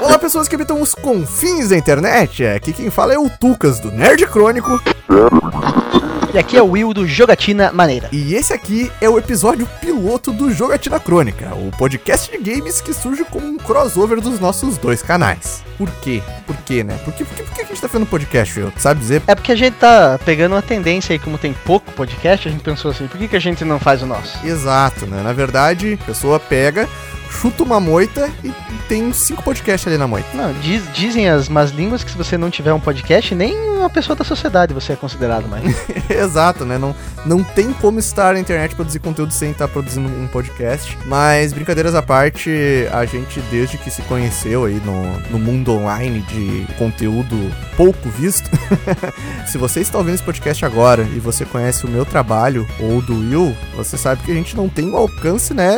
Olá, pessoas que habitam os confins da internet. Aqui quem fala é o Tucas do Nerd Crônico. E aqui é o Will do Jogatina Maneira. E esse aqui é o episódio piloto do Jogatina Crônica, o podcast de games que surge como um crossover dos nossos dois canais. Por quê? Por quê, né? Por, quê, por, que, por que a gente tá fazendo podcast, Will? Sabe dizer? É porque a gente tá pegando uma tendência aí, como tem pouco podcast, a gente pensou assim, por que, que a gente não faz o nosso? Exato, né? Na verdade, a pessoa pega, chuta uma moita e tem cinco podcasts ali na moita. Não, diz- dizem as más línguas que se você não tiver um podcast, nem uma pessoa da sociedade você é considerado mais. Exato, né? Não, não tem como estar na internet produzir conteúdo sem estar produzindo um podcast. Mas, brincadeiras à parte, a gente, desde que se conheceu aí no, no mundo online de conteúdo pouco visto, se você está ouvindo esse podcast agora e você conhece o meu trabalho ou do Will, você sabe que a gente não tem um alcance, né?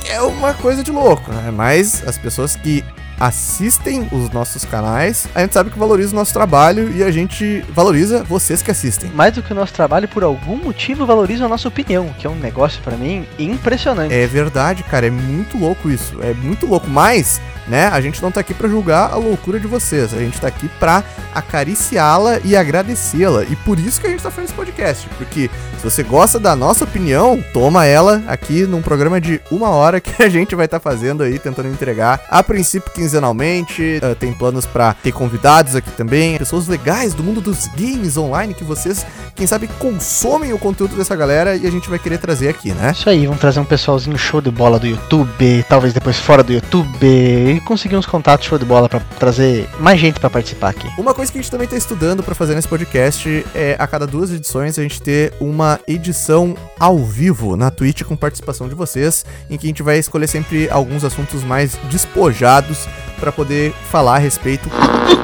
que É uma coisa de louco, né? Mas as pessoas que assistem os nossos canais, a gente sabe que valoriza o nosso trabalho e a gente valoriza vocês que assistem. Mais do que o nosso trabalho, por algum motivo, valoriza a nossa opinião, que é um negócio pra mim impressionante. É verdade, cara, é muito louco isso. É muito louco, mas, né, a gente não tá aqui pra julgar a loucura de vocês. A gente tá aqui pra acariciá-la e agradecê-la. E por isso que a gente tá fazendo esse podcast, porque se você gosta da nossa opinião, toma ela aqui num programa de uma hora que a gente vai estar fazendo aí, tentando entregar a princípio quinzenalmente. eh, tem planos pra ter convidados aqui também, pessoas legais do mundo dos games online que vocês, quem sabe, consomem o conteúdo dessa galera e a gente vai querer trazer aqui, né? Isso aí, vamos trazer um pessoalzinho show de bola do YouTube, talvez depois fora do YouTube, e conseguir uns contatos show de bola pra trazer mais gente pra participar aqui. Uma coisa que a gente também tá estudando pra fazer nesse podcast é a cada duas edições a gente ter uma edição ao vivo na Twitch com participação de vocês, em que a gente vai escolher sempre alguns assuntos mais despojados pra poder falar a respeito.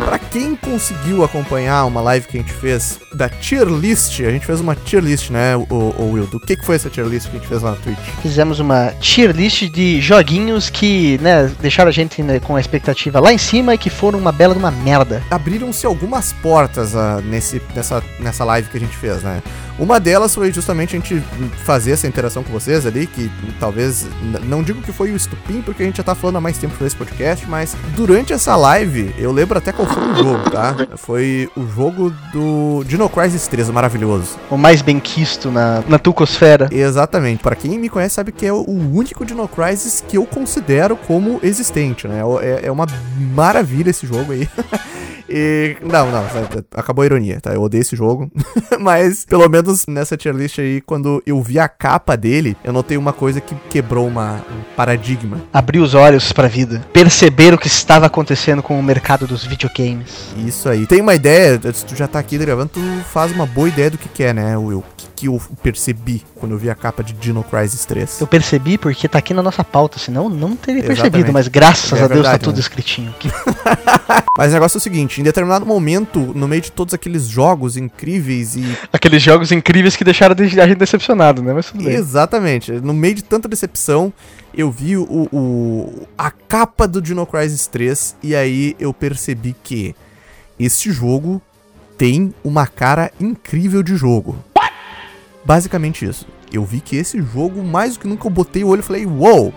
Pra quem conseguiu acompanhar uma live que a gente fez da tier list, a gente fez uma tier list, né, o, o Will? Do que, que foi essa tier list que a gente fez lá na Twitch? Fizemos uma tier list de joguinhos que, né, deixaram a gente né, com a expectativa lá em cima e que foram uma bela de uma merda. abriram-se algumas portas ah, nesse, nessa, nessa live que a gente fez, né? Uma delas foi justamente a gente fazer essa interação com vocês ali, que talvez, não digo que foi o estupim, porque a gente já tá falando há mais tempo desse podcast, mas durante essa live, eu lembro até qual foi o jogo, tá? Foi o jogo do Dino Crisis 3, o maravilhoso. O mais bem quisto na, na Tucosfera. Exatamente. Pra quem me conhece sabe que é o único Dino Crisis que eu considero como existente, né? É, é uma maravilha esse jogo aí. E. Não, não, acabou a ironia, tá? Eu odeio esse jogo. Mas, pelo menos nessa tier list aí, quando eu vi a capa dele, eu notei uma coisa que quebrou uma, um paradigma. Abrir os olhos pra vida. Perceber o que estava acontecendo com o mercado dos videogames. Isso aí. Tem uma ideia, se tu já tá aqui gravando, tu faz uma boa ideia do que, que é, né, Will? Que, eu percebi quando eu vi a capa de Dino Crisis 3. Eu percebi porque tá aqui na nossa pauta, senão não teria percebido, Exatamente. mas graças É a Deus verdade, tá tudo né? escritinho aqui. Mas o negócio é o seguinte, em determinado momento, no meio de todos aqueles jogos incríveis e Aqueles jogos incríveis que deixaram de- a gente decepcionado, né? Mas tudo bem. Exatamente. No meio de tanta decepção, eu vi o, o- a capa do Dino Crisis 3 e aí eu percebi que este jogo tem uma cara incrível de jogo. Basicamente isso. Eu vi que esse jogo, mais do que nunca, eu botei o olho e falei, wow,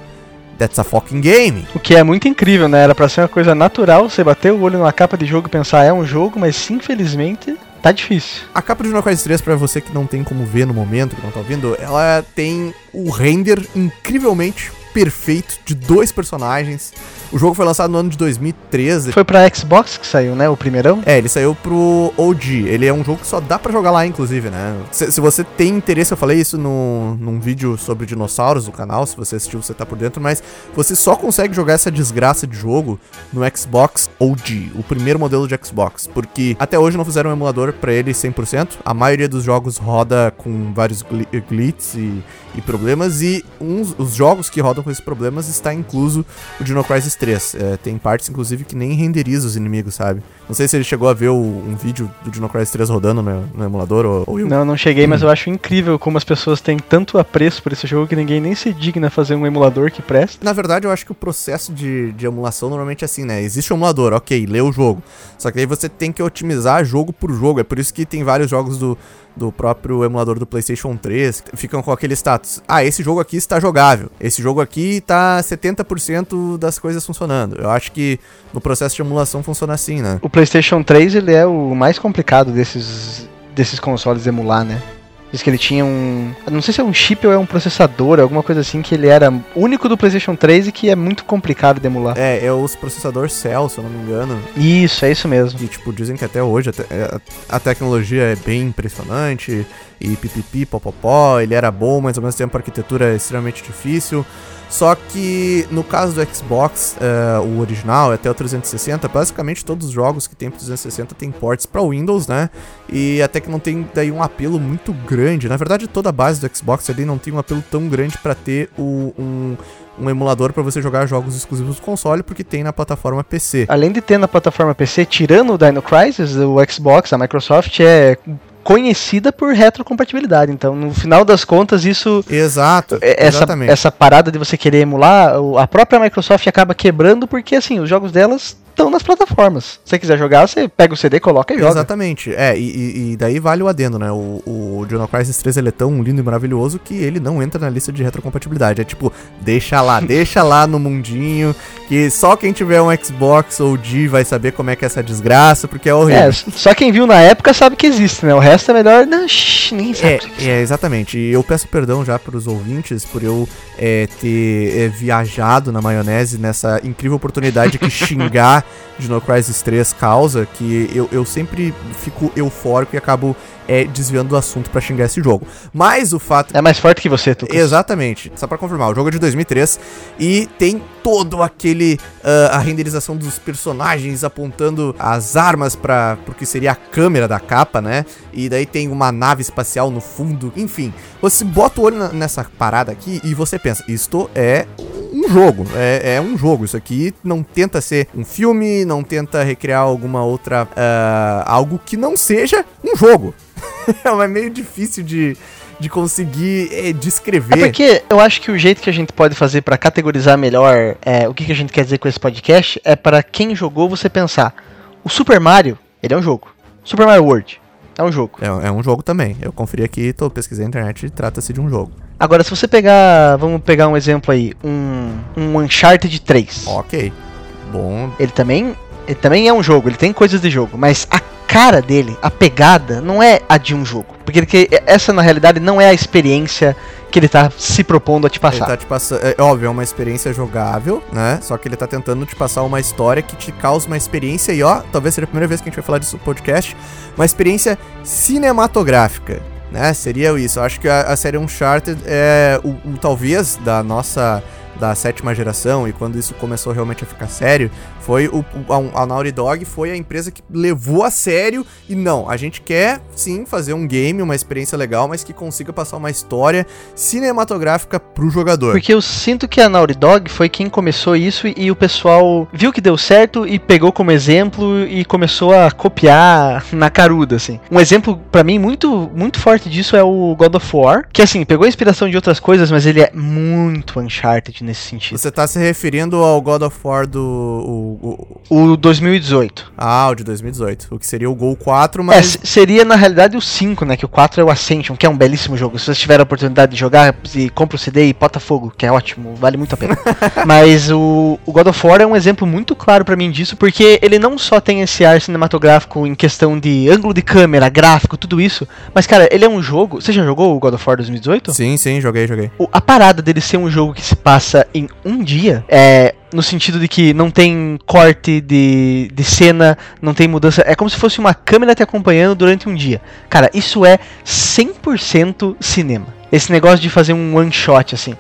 that's a fucking game. O que é muito incrível, né? Era pra ser uma coisa natural, você bater o olho numa capa de jogo e pensar, é um jogo, mas infelizmente tá difícil. A capa de Crisis 3, pra você que não tem como ver no momento, que não tá ouvindo, ela tem o render incrivelmente perfeito de dois personagens. O jogo foi lançado no ano de 2013. Foi pra Xbox que saiu, né? O primeirão. É, ele saiu pro OG. Ele é um jogo que só dá pra jogar lá, inclusive, né? Se, se você tem interesse, eu falei isso no, num vídeo sobre dinossauros no canal. Se você assistiu, você tá por dentro. Mas você só consegue jogar essa desgraça de jogo no Xbox OG, o primeiro modelo de Xbox. Porque até hoje não fizeram um emulador pra ele 100%. A maioria dos jogos roda com vários gli glitches e, e problemas. E uns, os jogos que rodam com esses problemas está incluso o Dino Crisis 3. É, tem partes, inclusive, que nem renderiza os inimigos, sabe? Não sei se ele chegou a ver o- um vídeo do Dino Crisis 3 rodando no, no emulador ou, ou eu. Não, não cheguei, Hum. mas eu acho incrível como as pessoas têm tanto apreço por esse jogo que ninguém nem se digna fazer um emulador que presta. Na verdade, eu acho que o processo de, de emulação normalmente é assim, né? Existe um emulador, ok, lê o jogo. Só que aí você tem que otimizar jogo por jogo. É por isso que tem vários jogos do, do próprio emulador do PlayStation 3, ficam com aquele status: ah, esse jogo aqui está jogável, esse jogo aqui tá 70% das coisas funcionando. Eu acho que no processo de emulação funciona assim, né? O PlayStation 3 ele é o mais complicado desses, desses consoles emular, né? Diz que ele tinha um. Não sei se é um chip ou é um processador, alguma coisa assim, que ele era único do PlayStation 3 e que é muito complicado de emular. É, é os processadores Cell, se eu não me engano. Isso, é isso mesmo. E, tipo, dizem que até hoje a, te a tecnologia é bem impressionante. E pipipi, popopó, ele era bom, mas ao mesmo tempo a arquitetura é extremamente difícil. Só que no caso do Xbox, uh, o original, até o 360, basicamente todos os jogos que tem pro 360 tem ports para Windows, né? E até que não tem daí um apelo muito grande. Na verdade, toda a base do Xbox ali não tem um apelo tão grande para ter o, um, um emulador para você jogar jogos exclusivos do console, porque tem na plataforma PC. Além de ter na plataforma PC, tirando o Dino Crisis, o Xbox, a Microsoft é conhecida por retrocompatibilidade. Então, no final das contas, isso. Exato. É, essa, exatamente. essa parada de você querer emular, a própria Microsoft acaba quebrando porque assim, os jogos delas estão nas plataformas. Se você quiser jogar, você pega o CD, coloca e joga. Exatamente. É, e, e daí vale o adendo, né? O, o Dino Crisis 3 ele é tão lindo e maravilhoso que ele não entra na lista de retrocompatibilidade. É tipo, deixa lá, deixa lá no mundinho, que só quem tiver um Xbox ou D vai saber como é que é essa desgraça, porque é horrível. É, só quem viu na época sabe que existe, né? O resto é melhor. Não, shh, ninguém sabe. É, é, exatamente. E eu peço perdão já para os ouvintes por eu é, ter é, viajado na maionese nessa incrível oportunidade que xingar de No Crisis 3 causa, que eu, eu sempre fico eufórico e acabo é, desviando do assunto para xingar esse jogo. Mas o fato. É mais forte que você, Tucas. Exatamente. Só para confirmar, o jogo é de 2003 e tem todo aquele. Uh, a renderização dos personagens apontando as armas para porque seria a câmera da capa, né? E daí tem uma nave espacial no fundo. Enfim, você bota o olho nessa parada aqui e você pensa: isto é um jogo. É, é, um jogo. Isso aqui não tenta ser um filme, não tenta recriar alguma outra. Uh, algo que não seja um jogo. é meio difícil de, de conseguir é, descrever. É porque eu acho que o jeito que a gente pode fazer para categorizar melhor é, o que, que a gente quer dizer com esse podcast é para quem jogou você pensar: o Super Mario, ele é um jogo. Super Mario World é um jogo. É, é um jogo também. Eu conferi aqui, tô pesquisando na internet e trata-se de um jogo. Agora, se você pegar, vamos pegar um exemplo aí, um, um Uncharted 3. Ok. Bom. Ele também, ele também é um jogo, ele tem coisas de jogo, mas a cara dele, a pegada, não é a de um jogo. Porque ele, essa, na realidade, não é a experiência que ele tá se propondo a te passar. Ele tá te passando. É óbvio, é uma experiência jogável, né? Só que ele tá tentando te passar uma história que te causa uma experiência, e ó, talvez seja a primeira vez que a gente vai falar disso no podcast, uma experiência cinematográfica. Né, seria isso. Eu acho que a, a série Uncharted é o, o talvez da nossa da sétima geração e quando isso começou realmente a ficar sério, foi o, a, a Naughty Dog foi a empresa que levou a sério e não, a gente quer sim fazer um game, uma experiência legal, mas que consiga passar uma história cinematográfica pro jogador. Porque eu sinto que a Naughty Dog foi quem começou isso e o pessoal viu que deu certo e pegou como exemplo e começou a copiar na caruda, assim. Um exemplo para mim muito muito forte disso é o God of War, que assim, pegou inspiração de outras coisas, mas ele é muito Uncharted nesse sentido. Você tá se referindo ao God of War do. O, o... o 2018. Ah, o de 2018. O que seria o Gol 4, mas. É, seria na realidade o 5, né? Que o 4 é o Ascension, que é um belíssimo jogo. Se vocês tiverem a oportunidade de jogar, e compra o CD e bota fogo, que é ótimo, vale muito a pena. mas o, o God of War é um exemplo muito claro para mim disso, porque ele não só tem esse ar cinematográfico em questão de ângulo de câmera, gráfico, tudo isso, mas cara, ele é um jogo. Você já jogou o God of War 2018? Sim, sim, joguei, joguei. O, a parada dele ser um jogo que se passa passa em um dia, é, no sentido de que não tem corte de, de cena, não tem mudança. É como se fosse uma câmera te acompanhando durante um dia. Cara, isso é 100% cinema. Esse negócio de fazer um one shot assim.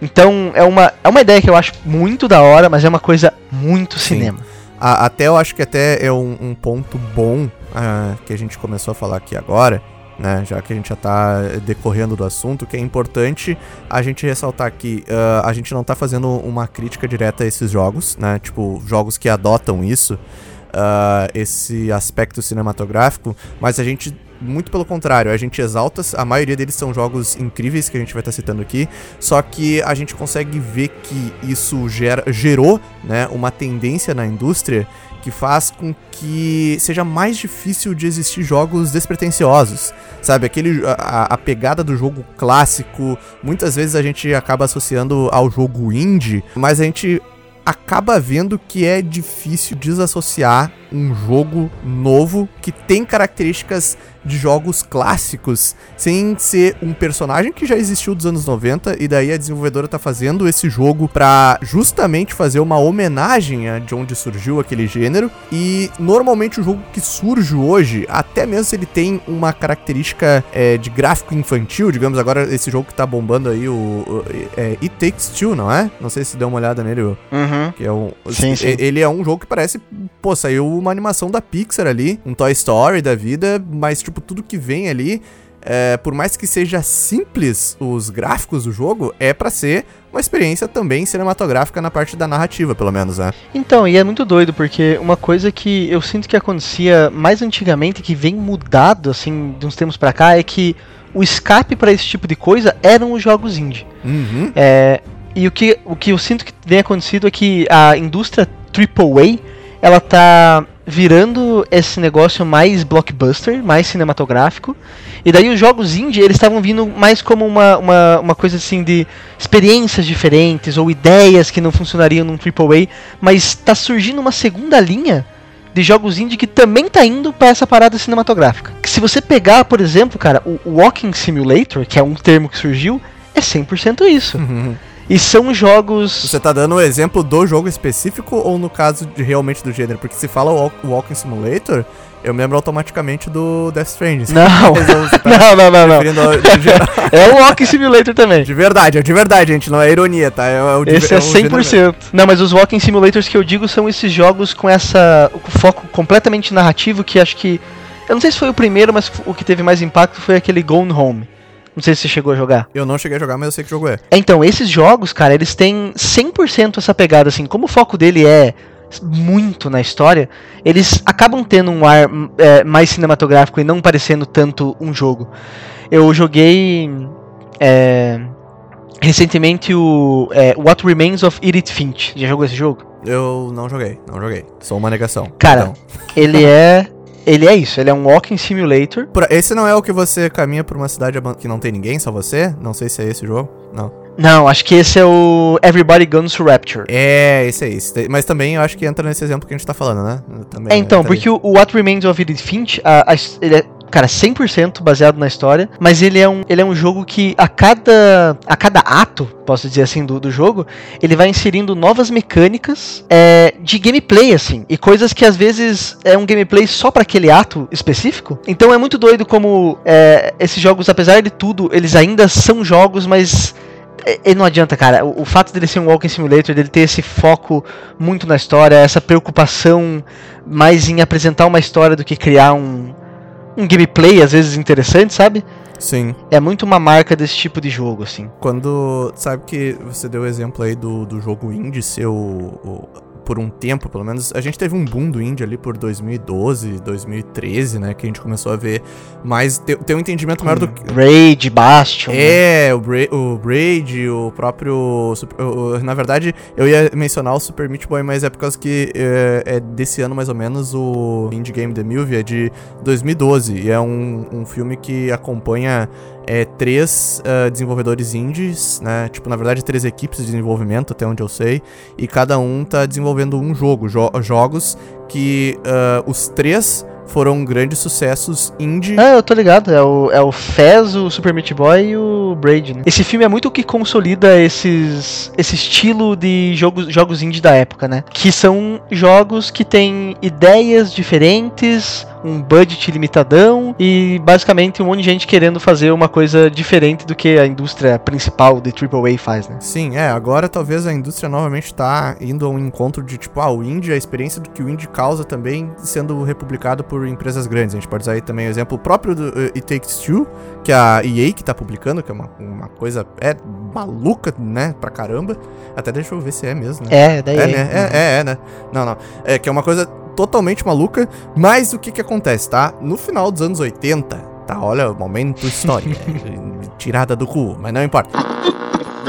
Então é uma, é uma ideia que eu acho muito da hora, mas é uma coisa muito Sim. cinema. A, até eu acho que até é um, um ponto bom uh, que a gente começou a falar aqui agora né? Já que a gente já está decorrendo do assunto, que é importante a gente ressaltar que uh, a gente não está fazendo uma crítica direta a esses jogos, né? Tipo, jogos que adotam isso, uh, esse aspecto cinematográfico, mas a gente muito pelo contrário, a gente exalta, a maioria deles são jogos incríveis que a gente vai estar tá citando aqui, só que a gente consegue ver que isso gera, gerou né, uma tendência na indústria que faz com que seja mais difícil de existir jogos despretensiosos. Sabe, aquele a, a, pegada do jogo clássico, muitas vezes a gente acaba associando ao jogo indie, mas a gente acaba vendo que é difícil desassociar um jogo novo que tem características de jogos clássicos, sem ser um personagem que já existiu dos anos 90 e daí a desenvolvedora tá fazendo esse jogo para justamente fazer uma homenagem a de onde surgiu aquele gênero. E normalmente o jogo que surge hoje, até mesmo se ele tem uma característica é, de gráfico infantil, digamos agora esse jogo que tá bombando aí o, o é, It Takes Two, não é? Não sei se deu uma olhada nele, uhum. que é um, sim, sim. ele é um jogo que parece, pô, saiu uma animação da Pixar ali, um Toy Story da vida, mas tipo, tudo que vem ali, é, por mais que seja simples os gráficos do jogo, é para ser uma experiência também cinematográfica na parte da narrativa, pelo menos, né? Então, e é muito doido, porque uma coisa que eu sinto que acontecia mais antigamente, que vem mudado, assim, de uns tempos pra cá, é que o escape para esse tipo de coisa eram os jogos indie. Uhum. É, e o que, o que eu sinto que vem acontecido é que a indústria AAA, ela tá virando esse negócio mais blockbuster, mais cinematográfico. E daí os jogos indie, eles estavam vindo mais como uma, uma, uma coisa assim de experiências diferentes ou ideias que não funcionariam num AAA, mas está surgindo uma segunda linha de jogos indie que também tá indo para essa parada cinematográfica. Que se você pegar, por exemplo, cara, o Walking Simulator, que é um termo que surgiu, é 100% isso. Uhum. E são jogos. Você tá dando o um exemplo do jogo específico ou no caso de realmente do gênero? Porque se fala Walking Simulator, eu me lembro automaticamente do Death Stranding. Não. Não, não, não, não. é o Walking Simulator também. De verdade, é de verdade, gente. Não é ironia, tá? É, é o Esse é, é 100%. Não, mas os Walking Simulators que eu digo são esses jogos com essa o foco completamente narrativo que acho que eu não sei se foi o primeiro, mas o que teve mais impacto foi aquele Gone Home. Não sei se você chegou a jogar. Eu não cheguei a jogar, mas eu sei que jogo é. Então, esses jogos, cara, eles têm 100% essa pegada, assim. Como o foco dele é muito na história, eles acabam tendo um ar é, mais cinematográfico e não parecendo tanto um jogo. Eu joguei é, recentemente o é, What Remains of Edith Finch. Já jogou esse jogo? Eu não joguei, não joguei. Sou uma negação. Cara, então. ele é ele é isso, ele é um walking simulator. Esse não é o que você caminha por uma cidade que não tem ninguém, só você? Não sei se é esse jogo. Não. Não, acho que esse é o Everybody Guns to Rapture. É, esse é esse. Mas também eu acho que entra nesse exemplo que a gente tá falando, né? Também, é, então, porque o, o, What Remains of Edith Finch, a, a, ele é cara, 100% baseado na história, mas ele é um, ele é um jogo que a cada, a cada ato, posso dizer assim, do, do jogo, ele vai inserindo novas mecânicas é, de gameplay, assim, e coisas que às vezes é um gameplay só para aquele ato específico. Então é muito doido como é, esses jogos, apesar de tudo, eles ainda são jogos, mas e não adianta, cara. O, o, fato dele ser um walking simulator, dele ter esse foco muito na história, essa preocupação mais em apresentar uma história do que criar um, um gameplay às vezes interessante, sabe? Sim. É muito uma marca desse tipo de jogo, assim. Quando. Sabe que você deu o exemplo aí do, do jogo indie ser o, o por um tempo, pelo menos. A gente teve um boom do indie ali por 2012, 2013, né? Que a gente começou a ver mais. ter, ter um entendimento maior do que. Braid, Bastion. É, né? o, Bra o Braid, o próprio. O, na verdade, eu ia mencionar o Super Meat Boy, mas é por causa que é, é desse ano mais ou menos o Indie Game The Movie é de 2012. E é um, um filme que acompanha é, três uh, desenvolvedores indies, né? Tipo, na verdade, três equipes de desenvolvimento, até onde eu sei, e cada um tá desenvolvendo um jogo. Jo jogos que uh, os três foram grandes sucessos indie. Ah, eu tô ligado. É o, é o Fez, o Super Meat Boy e o Braid, né? Esse filme é muito o que consolida esses, esse estilo de jogos, jogos indie da época, né? Que são jogos que têm ideias diferentes, um budget limitadão e basicamente um monte de gente querendo fazer uma coisa diferente do que a indústria principal de AAA faz, né? Sim, é. Agora talvez a indústria novamente tá indo a um encontro de tipo, ah, o indie, a experiência do que o indie causa também sendo republicado por empresas grandes. A gente pode usar aí também o exemplo próprio do uh, It Takes Two, que é a EA que tá publicando, que é uma, uma coisa é maluca, né, pra caramba. Até deixa eu ver se é mesmo, né? É, daí. É, né? É, é, é, né? Não, não. É que é uma coisa totalmente maluca, mas o que que acontece, tá? No final dos anos 80, tá? Olha, momento história, tirada do cu, mas não importa.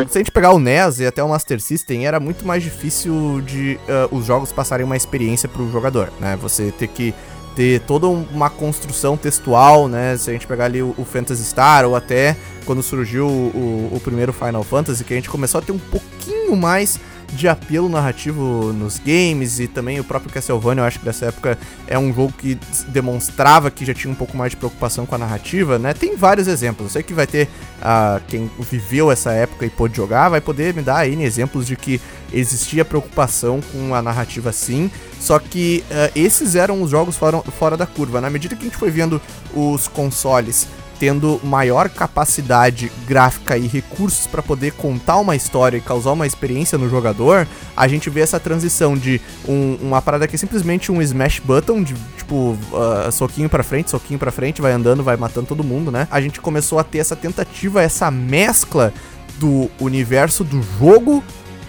Se a gente pegar o NES e até o Master System, era muito mais difícil de uh, os jogos passarem uma experiência pro jogador, né? Você ter que ter toda uma construção textual, né? Se a gente pegar ali o, o Phantasy Star ou até quando surgiu o, o, o primeiro Final Fantasy, que a gente começou a ter um pouquinho mais de apelo narrativo nos games e também o próprio Castlevania, eu acho que dessa época é um jogo que demonstrava que já tinha um pouco mais de preocupação com a narrativa, né? Tem vários exemplos. Eu sei que vai ter uh, quem viveu essa época e pôde jogar, vai poder me dar aí exemplos de que existia preocupação com a narrativa sim, só que uh, esses eram os jogos fora, fora da curva. Na medida que a gente foi vendo os consoles tendo maior capacidade gráfica e recursos para poder contar uma história e causar uma experiência no jogador, a gente vê essa transição de um, uma parada que é simplesmente um smash button, de tipo, uh, soquinho para frente, soquinho para frente, vai andando, vai matando todo mundo, né? A gente começou a ter essa tentativa, essa mescla do universo do jogo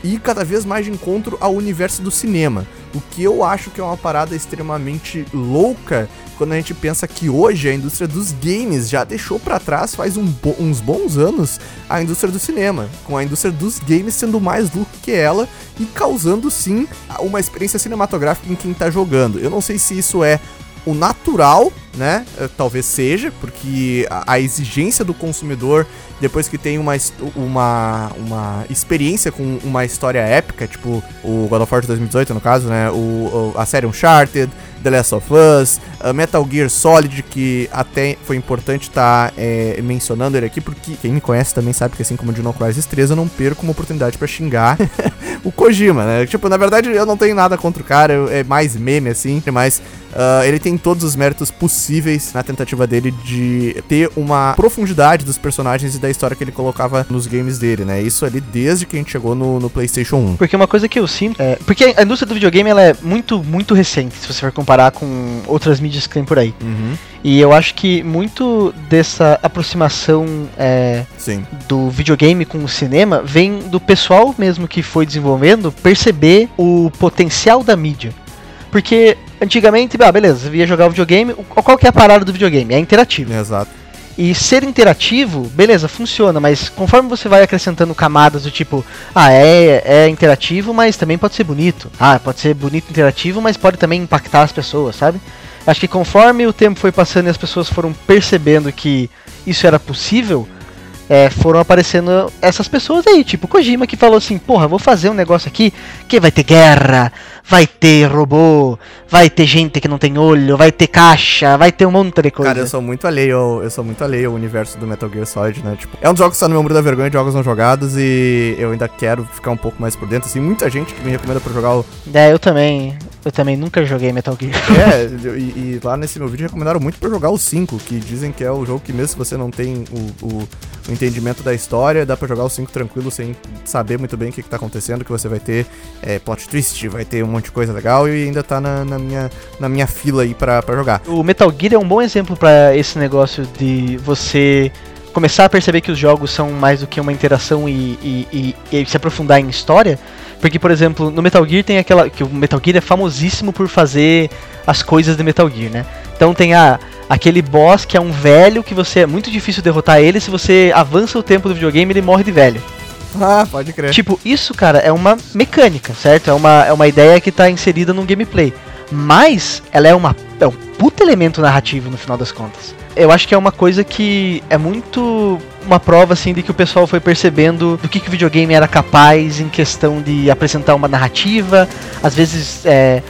e cada vez mais de encontro ao universo do cinema. O que eu acho que é uma parada extremamente louca quando a gente pensa que hoje a indústria dos games já deixou para trás faz um bo uns bons anos a indústria do cinema, com a indústria dos games sendo mais lucro que ela e causando sim uma experiência cinematográfica em quem tá jogando. Eu não sei se isso é o natural, né? Eh, talvez seja, porque a, exigência do consumidor, depois que tem uma, uma, uma experiência com uma história épica, tipo o God of War 2018, no caso, né? O, a série Uncharted, The Last of Us, uh, Metal Gear Solid, que até foi importante estar tá, é, mencionando ele aqui, porque quem me conhece também sabe que assim como Dino Crisis 3, eu não perco uma oportunidade para xingar o Kojima, né? Tipo, na verdade eu não tenho nada contra o cara, é mais meme assim, mas uh, ele tem todos os méritos possíveis na tentativa dele de ter uma profundidade dos personagens e da história que ele colocava nos games dele, né? Isso ali desde que a gente chegou no, no PlayStation 1. Porque uma coisa que eu sinto é. Porque a indústria do videogame ela é muito, muito recente, se você for comparar comparar com outras mídias que tem por aí. Uhum. E eu acho que muito dessa aproximação é, do videogame com o cinema vem do pessoal mesmo que foi desenvolvendo perceber o potencial da mídia. Porque antigamente, ah, beleza, você ia jogar o videogame, qual que é a parada do videogame? É interativo. Exato. E ser interativo, beleza, funciona, mas conforme você vai acrescentando camadas do tipo, ah, é, é interativo, mas também pode ser bonito. Ah, pode ser bonito interativo, mas pode também impactar as pessoas, sabe? Acho que conforme o tempo foi passando e as pessoas foram percebendo que isso era possível, é, foram aparecendo essas pessoas aí, tipo Kojima que falou assim, porra, vou fazer um negócio aqui que vai ter guerra, vai ter robô, vai ter gente que não tem olho, vai ter caixa, vai ter um monte de coisa. Cara, eu sou muito alheio, eu sou muito alheio ao universo do Metal Gear Solid, né? Tipo, é um dos jogos que está no meu muro da vergonha de jogos não jogados e eu ainda quero ficar um pouco mais por dentro, assim, muita gente que me recomenda para jogar o É, eu também. Eu também nunca joguei Metal Gear. É, e, e, lá nesse meu vídeo recomendaram muito para jogar o 5, que dizem que é o jogo que mesmo se você não tem o, o, o entendimento da história, dá para jogar o 5 tranquilo sem saber muito bem o que, que tá acontecendo, que você vai ter é, plot twist, vai ter um monte de coisa legal e ainda tá na, na minha, na minha fila aí pra, pra jogar. O Metal Gear é um bom exemplo para esse negócio de você começar a perceber que os jogos são mais do que uma interação e, e, e, e se aprofundar em história. Porque, por exemplo, no Metal Gear tem aquela. que o Metal Gear é famosíssimo por fazer as coisas de Metal Gear, né? Então tem a, aquele boss que é um velho que você é muito difícil derrotar ele. Se você avança o tempo do videogame, ele morre de velho. Ah, pode crer. Tipo, isso, cara, é uma mecânica, certo? É uma, é uma ideia que tá inserida no gameplay. Mas ela é, uma, é um puto elemento narrativo no final das contas eu acho que é uma coisa que é muito uma prova assim de que o pessoal foi percebendo do que, que o videogame era capaz em questão de apresentar uma narrativa, às vezes é,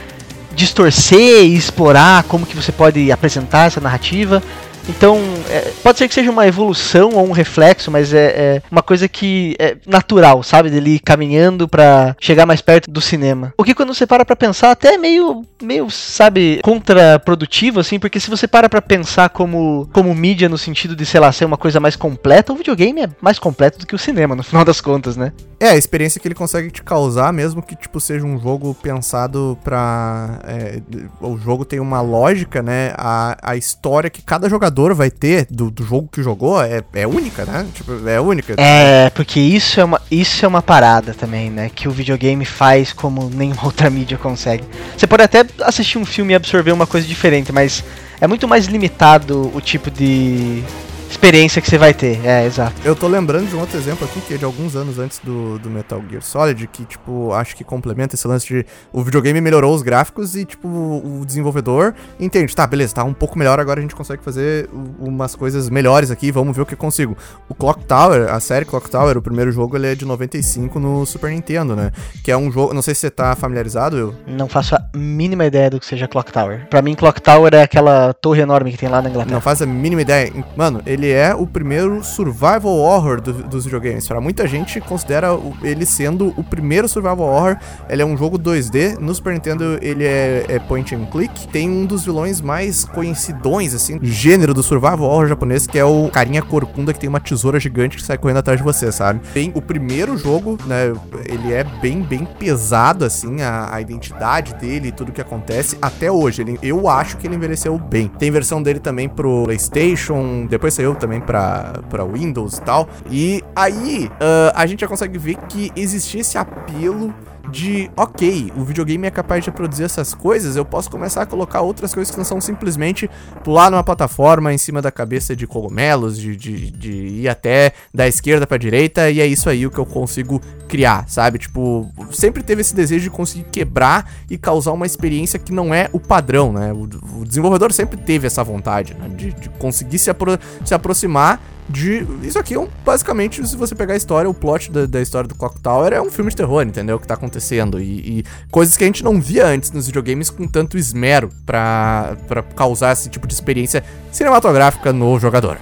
distorcer e explorar como que você pode apresentar essa narrativa. Então, é, pode ser que seja uma evolução ou um reflexo, mas é, é uma coisa que é natural, sabe? Dele caminhando para chegar mais perto do cinema. O que quando você para pra pensar até é meio, meio, sabe, contraprodutivo, assim, porque se você para pra pensar como, como mídia no sentido de, sei lá, ser uma coisa mais completa, o videogame é mais completo do que o cinema, no final das contas, né? É, a experiência que ele consegue te causar, mesmo que, tipo, seja um jogo pensado pra... É, o jogo tem uma lógica, né? A, a história que cada jogador jogador vai ter do, do jogo que jogou é, é única, né? Tipo, é única. É, porque isso é, uma, isso é uma parada também, né? Que o videogame faz como nenhuma outra mídia consegue. Você pode até assistir um filme e absorver uma coisa diferente, mas é muito mais limitado o tipo de experiência que você vai ter. É, exato. Eu tô lembrando de um outro exemplo aqui, que é de alguns anos antes do, do Metal Gear Solid, que, tipo, acho que complementa esse lance de o videogame melhorou os gráficos e, tipo, o desenvolvedor entende, tá, beleza, tá um pouco melhor, agora a gente consegue fazer umas coisas melhores aqui, vamos ver o que eu consigo. O Clock Tower, a série Clock Tower, o primeiro jogo, ele é de 95 no Super Nintendo, né? Que é um jogo, não sei se você tá familiarizado, eu. Não faço a mínima ideia do que seja Clock Tower. Pra mim, Clock Tower é aquela torre enorme que tem lá na Inglaterra. Não faz a mínima ideia. Mano, ele é o primeiro survival horror do, dos videogames. Pra muita gente, considera ele sendo o primeiro survival horror. Ele é um jogo 2D. No Super Nintendo, ele é, é point and click. Tem um dos vilões mais conhecidões, assim, gênero do survival horror japonês, que é o carinha corcunda que tem uma tesoura gigante que sai correndo atrás de você, sabe? Tem o primeiro jogo, né? Ele é bem, bem pesado, assim, a, a identidade dele e tudo que acontece até hoje. Ele, eu acho que ele envelheceu bem. Tem versão dele também pro PlayStation, depois saiu também pra, pra Windows e tal. E aí uh, a gente já consegue ver que existia esse apelo de, ok, o videogame é capaz de produzir essas coisas, eu posso começar a colocar outras coisas que não são simplesmente pular numa plataforma em cima da cabeça de cogumelos, de, de, de ir até da esquerda pra direita, e é isso aí o que eu consigo criar, sabe? Tipo, sempre teve esse desejo de conseguir quebrar e causar uma experiência que não é o padrão, né? O, o desenvolvedor sempre teve essa vontade, né? De, de conseguir se, apro se aproximar de. Isso aqui é um, basicamente, se você pegar a história, o plot da, da, história do Clock Tower é um filme de terror, entendeu? O que tá acontecendo. E, e, coisas que a gente não via antes nos videogames com tanto esmero pra causar esse tipo de experiência cinematográfica no jogador.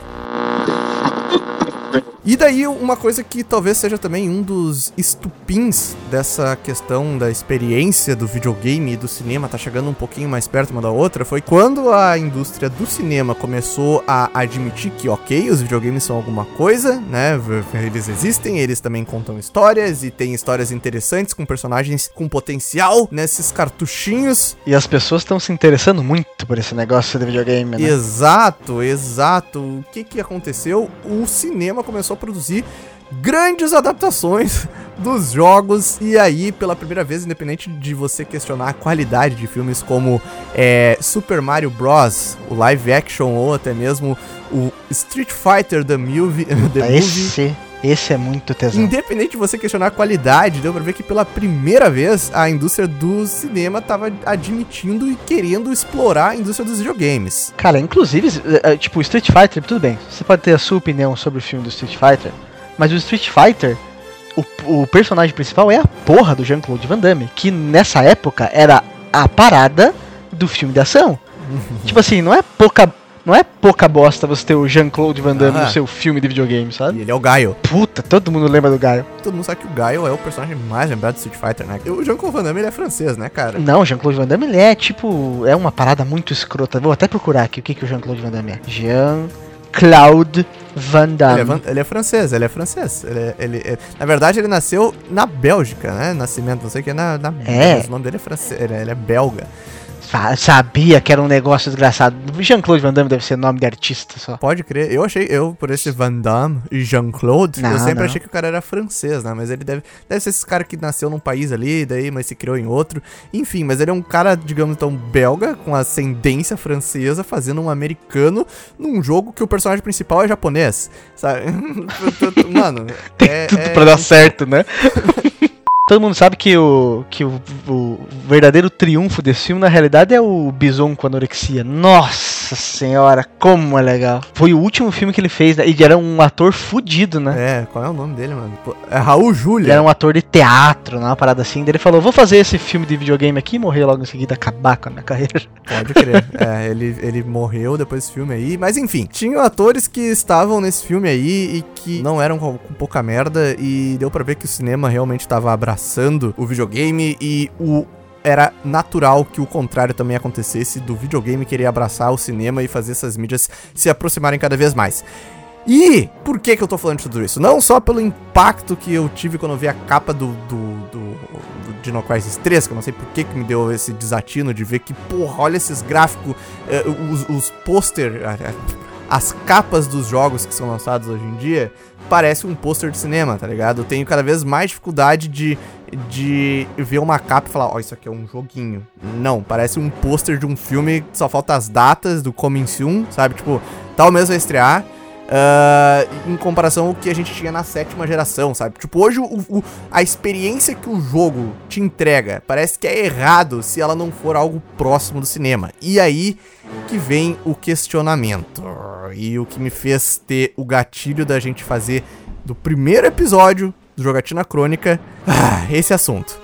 E daí, uma coisa que talvez seja também um dos estupins dessa questão da experiência do videogame e do cinema, tá chegando um pouquinho mais perto uma da outra, foi quando a indústria do cinema começou a admitir que, ok, os videogames são alguma coisa, né? Eles existem, eles também contam histórias e tem histórias interessantes com personagens com potencial nesses cartuchinhos. E as pessoas estão se interessando muito por esse negócio de videogame, né? Exato, exato. O que que aconteceu? O cinema começou começou a produzir grandes adaptações dos jogos. E aí pela primeira vez, independente de você questionar a qualidade de filmes como é, Super Mario Bros, o live action ou até mesmo o Street Fighter the Movie, the esse, movie, esse é muito tesão. Independente de você questionar a qualidade, deu pra ver que pela primeira vez a indústria do cinema tava admitindo e querendo explorar a indústria dos videogames. Cara, inclusive, é, é, tipo, Street Fighter, tudo bem, você pode ter a sua opinião sobre o filme do Street Fighter, mas o Street Fighter, o, o personagem principal é a porra do Jean-Claude Van Damme, que nessa época era a parada do filme de ação. tipo assim, não é pouca não é pouca bosta você ter o Jean-Claude Van Damme ah. no seu filme de videogame, sabe? E ele é o Gaio. Puta, todo mundo lembra do Gaio. Todo mundo sabe que o Gaio é o personagem mais lembrado do Street Fighter, né? O Jean-Claude Van Damme ele é francês, né, cara? Não, o Jean-Claude Van Damme ele é tipo. É uma parada muito escrota. Vou até procurar aqui o que, que o Jean-Claude Van Damme é. Jean. Claude Van Damme. Ele é, ele é, francês, ele é francês. Ele, é, ele é, na verdade, ele nasceu na Bélgica, né? Nascimento, não sei o que, é na, na é. O nome dele é francês, ele, é, ele é belga sabia que era um negócio desgraçado. Jean-Claude Van Damme deve ser nome de artista só. Pode crer. Eu achei, eu, por esse Van Damme e Jean-Claude, eu sempre não. achei que o cara era francês, né? Mas ele deve, deve ser esse cara que nasceu num país ali, daí, mas se criou em outro. Enfim, mas ele é um cara, digamos então, belga, com ascendência francesa, fazendo um americano num jogo que o personagem principal é japonês, sabe? Mano, Tem é, tudo é... pra dar certo, né? Todo mundo sabe que o, que o, o verdadeiro triunfo desse filme, na realidade, é o Bison com anorexia. Nossa senhora, como é legal. Foi o último filme que ele fez, né? e era um ator fudido, né? É, qual é o nome dele, mano? É Raul Júlia. Ele era um ator de teatro, né? uma parada assim. Ele falou, vou fazer esse filme de videogame aqui e morrer logo em seguida, acabar com a minha carreira. Pode crer. é, ele, ele morreu depois desse filme aí. Mas enfim, tinham atores que estavam nesse filme aí e que não eram com, com pouca merda. E deu pra ver que o cinema realmente tava abraçado abraçando o videogame e o era natural que o contrário também acontecesse do videogame querer abraçar o cinema e fazer essas mídias se aproximarem cada vez mais. E por que que eu tô falando de tudo isso? Não só pelo impacto que eu tive quando eu vi a capa do, do, do, do Dino Crisis 3, que eu não sei por que que me deu esse desatino de ver que, porra, olha esses gráficos, eh, os, os pôster, as capas dos jogos que são lançados hoje em dia, parece um pôster de cinema, tá ligado? Eu tenho cada vez mais dificuldade de, de ver uma capa e falar, ó, oh, isso aqui é um joguinho. Não, parece um pôster de um filme, só falta as datas do coming soon, sabe? Tipo, tal mês vai estrear. Uh, em comparação ao que a gente tinha na sétima geração, sabe? Tipo, hoje o, o, a experiência que o jogo te entrega parece que é errado se ela não for algo próximo do cinema. E aí que vem o questionamento. E o que me fez ter o gatilho da gente fazer do primeiro episódio do Jogatina Crônica ah, esse assunto.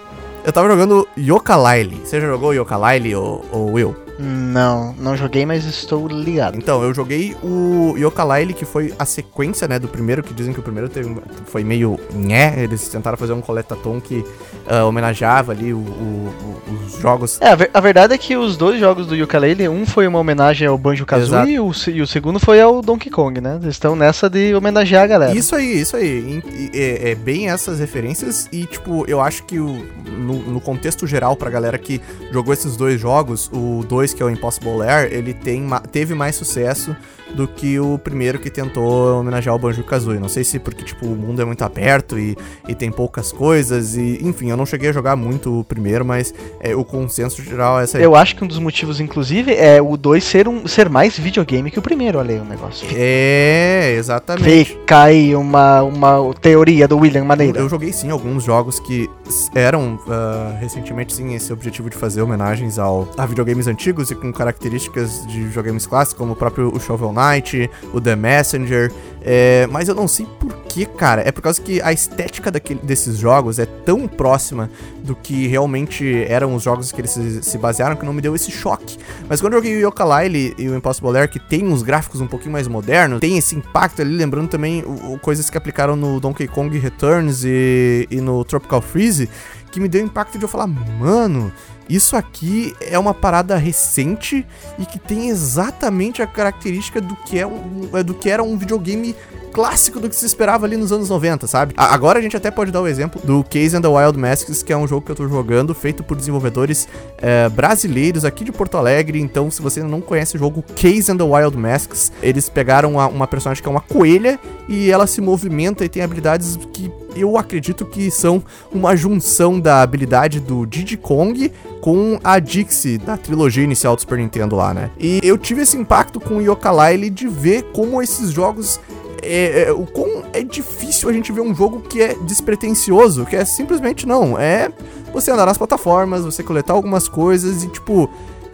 Eu tava jogando Yooka-Laylee. Você já jogou Yooka-Laylee ou, ou Will? Não, não joguei, mas estou ligado. Então, eu joguei o Yooka-Laylee, que foi a sequência, né, do primeiro, que dizem que o primeiro teve, foi meio né, eles tentaram fazer um coletatom que uh, homenageava ali o, o, o, os jogos. É, a, ver, a, verdade é que os dois jogos do Yooka-Laylee, um foi uma homenagem ao Banjo-Kazooie e o, e o segundo foi ao Donkey Kong, né? Eles estão nessa de homenagear a galera. Isso aí, isso aí. É, é bem essas referências e, tipo, eu acho que o, no, no contexto geral pra galera que jogou esses dois jogos, o 2 2, que é o Impossible Air, ele tem, teve mais sucesso do que o primeiro que tentou homenagear o Banjo-Kazooie. Não sei se porque, tipo, o mundo é muito aberto e, e tem poucas coisas e... Enfim, eu não cheguei a jogar muito o primeiro, mas é, o consenso geral é essa aí. Eu acho que um dos motivos, inclusive, é o 2 ser, um, ser mais videogame que o primeiro, olha aí o negócio. É, exatamente. Fica aí uma, uma teoria do William Maneira. Eu, eu joguei, sim, alguns jogos que eram, uh, recentemente, sim, esse objetivo de fazer homenagens ao, a videogames antigos e com características de videogames clássicos, como o próprio o Shovel Knight, o The Messenger, é, mas eu não sei por que, cara. É por causa que a estética daquele, desses jogos é tão próxima do que realmente eram os jogos que eles se, se basearam que não me deu esse choque. Mas quando eu joguei o Yooka-Laylee e o Impossible Air, que tem uns gráficos um pouquinho mais modernos, tem esse impacto ali, lembrando também o, o, coisas que aplicaram no Donkey Kong Returns e, e no Tropical Freeze, que me deu impacto de eu falar, mano, isso aqui é uma parada recente e que tem exatamente a característica do que, é um, é, do que era um videogame clássico do que se esperava ali nos anos 90, sabe? Agora a gente até pode dar o exemplo do Case and the Wild Masks, que é um jogo que eu tô jogando, feito por desenvolvedores é, brasileiros aqui de Porto Alegre. Então, se você não conhece o jogo Case and the Wild Masks, eles pegaram uma, uma personagem que é uma coelha e ela se movimenta e tem habilidades que eu acredito que são uma junção da habilidade do Diddy Kong com a Dixie da trilogia inicial do Super Nintendo lá, né? E eu tive esse impacto com o Yooka-Laylee de ver como esses jogos é, é, o quão é difícil a gente ver um jogo que é despretensioso, que é simplesmente não, é você andar nas plataformas, você coletar algumas coisas e tipo,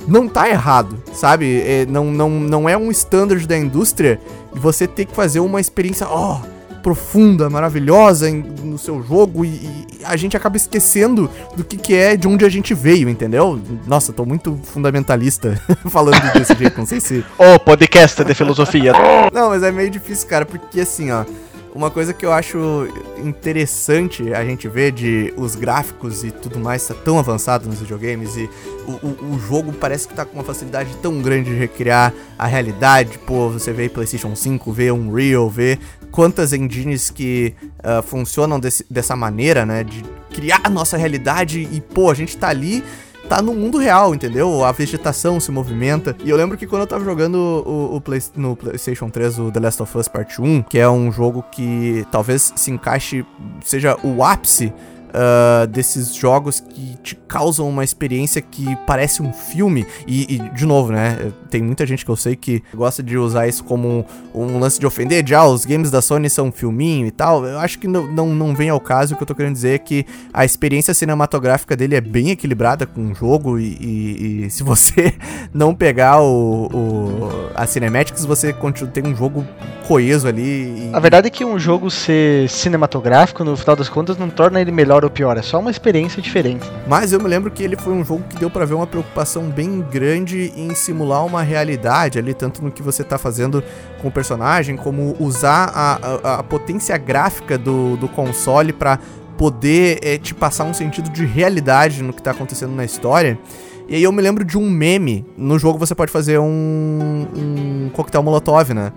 não tá errado, sabe? É, não, não, não é um standard da indústria e você ter que fazer uma experiência, ó, oh, profunda, maravilhosa em, no seu jogo e, e, a gente acaba esquecendo do que, que é de onde a gente veio, entendeu? Nossa, tô muito fundamentalista falando desse jeito, não sei se. Ô, oh, podcast de filosofia. não, mas é meio difícil, cara, porque assim, ó. Uma coisa que eu acho interessante a gente ver de os gráficos e tudo mais tá tão avançado nos videogames e o, o, o, jogo parece que tá com uma facilidade tão grande de recriar a realidade. Pô, você vê PlayStation 5, vê Unreal, vê quantas engines que uh, funcionam desse, dessa maneira, né? De criar a nossa realidade e, pô, a gente tá ali tá no mundo real, entendeu? A vegetação se movimenta. E eu lembro que quando eu tava jogando o, o Play, no PlayStation 3 o The Last of Us Part 1, que é um jogo que talvez se encaixe, seja o ápice uh, desses jogos que te causam uma experiência que parece um filme. E, e, de novo, né? Tem muita gente que eu sei que gosta de usar isso como um, um lance de ofender. Já os games da Sony são um filminho e tal. Eu acho que não, não, não vem ao caso. O que eu tô querendo dizer é que a experiência cinematográfica dele é bem equilibrada com o jogo. E, e, e se você não pegar o, o, a Cinematics, você tem um jogo coeso ali. A verdade é que um jogo ser cinematográfico, no final das contas, não torna ele melhor melhor ou pior, é só uma experiência diferente. Mas eu me lembro que ele foi um jogo que deu para ver uma preocupação bem grande em simular uma realidade ali, tanto no que você tá fazendo com o personagem, como usar a, a, a potência gráfica do, do console para poder é, te passar um sentido de realidade no que tá acontecendo na história. E aí eu me lembro de um meme. No jogo você pode fazer um, um coquetel molotov, né?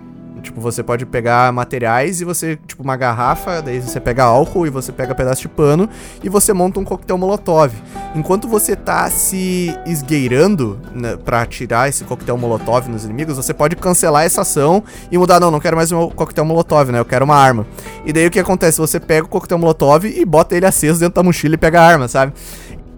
Tipo, você pode pegar materiais e você, tipo, uma garrafa, daí você pega álcool e você pega pedaço de pano e você monta um coquetel molotov. Enquanto você tá se esgueirando né, para tirar esse coquetel molotov nos inimigos, você pode cancelar essa ação e mudar, não, não quero mais um coquetel molotov, né? Eu quero uma arma. E daí o que acontece? Você pega o coquetel molotov e bota ele aceso dentro da mochila e pega a arma, sabe?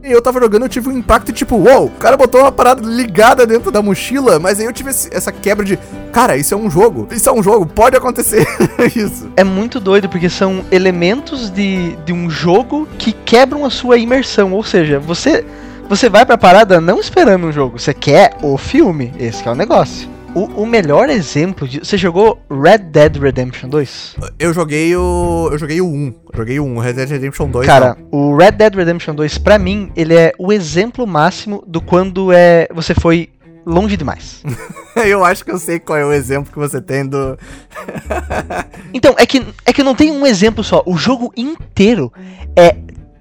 E eu tava jogando, eu tive um impacto tipo, uou, o cara botou uma parada ligada dentro da mochila, mas aí eu tive esse, essa quebra de, cara, isso é um jogo, isso é um jogo, pode acontecer isso. É muito doido, porque são elementos de, de um jogo que quebram a sua imersão, ou seja, você... Você vai pra parada não esperando um jogo, você quer o filme. Esse é o negócio. O, o, melhor exemplo de. Você jogou Red Dead Redemption 2? Eu joguei o. Eu joguei o 1. Eu joguei o 1, Red Dead Redemption 2. Cara, não. o Red Dead Redemption 2, pra mim, ele é o exemplo máximo do quando é. Você foi longe demais. eu acho que eu sei qual é o exemplo que você tem do. então, é que, é que não tem um exemplo só. O jogo inteiro é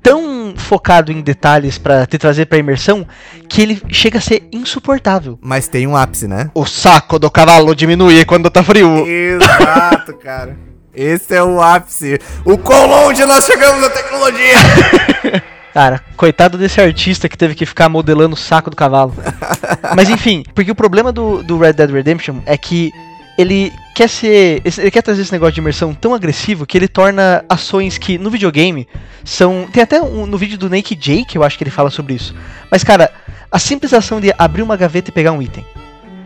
tão focado em detalhes para te trazer pra imersão que ele chega a ser insuportável. Mas tem um ápice, né? O saco do cavalo diminui quando tá frio. Exato, cara. Esse é o ápice. O quão longe nós chegamos na tecnologia! Cara, coitado desse artista que teve que ficar modelando o saco do cavalo. Mas enfim, porque o problema do, do Red Dead Redemption é que ele quer ser. Ele quer trazer esse negócio de imersão tão agressivo que ele torna ações que no videogame são. Tem até um, no vídeo do Naked Jake, eu acho que ele fala sobre isso. Mas, cara, a simples ação de abrir uma gaveta e pegar um item.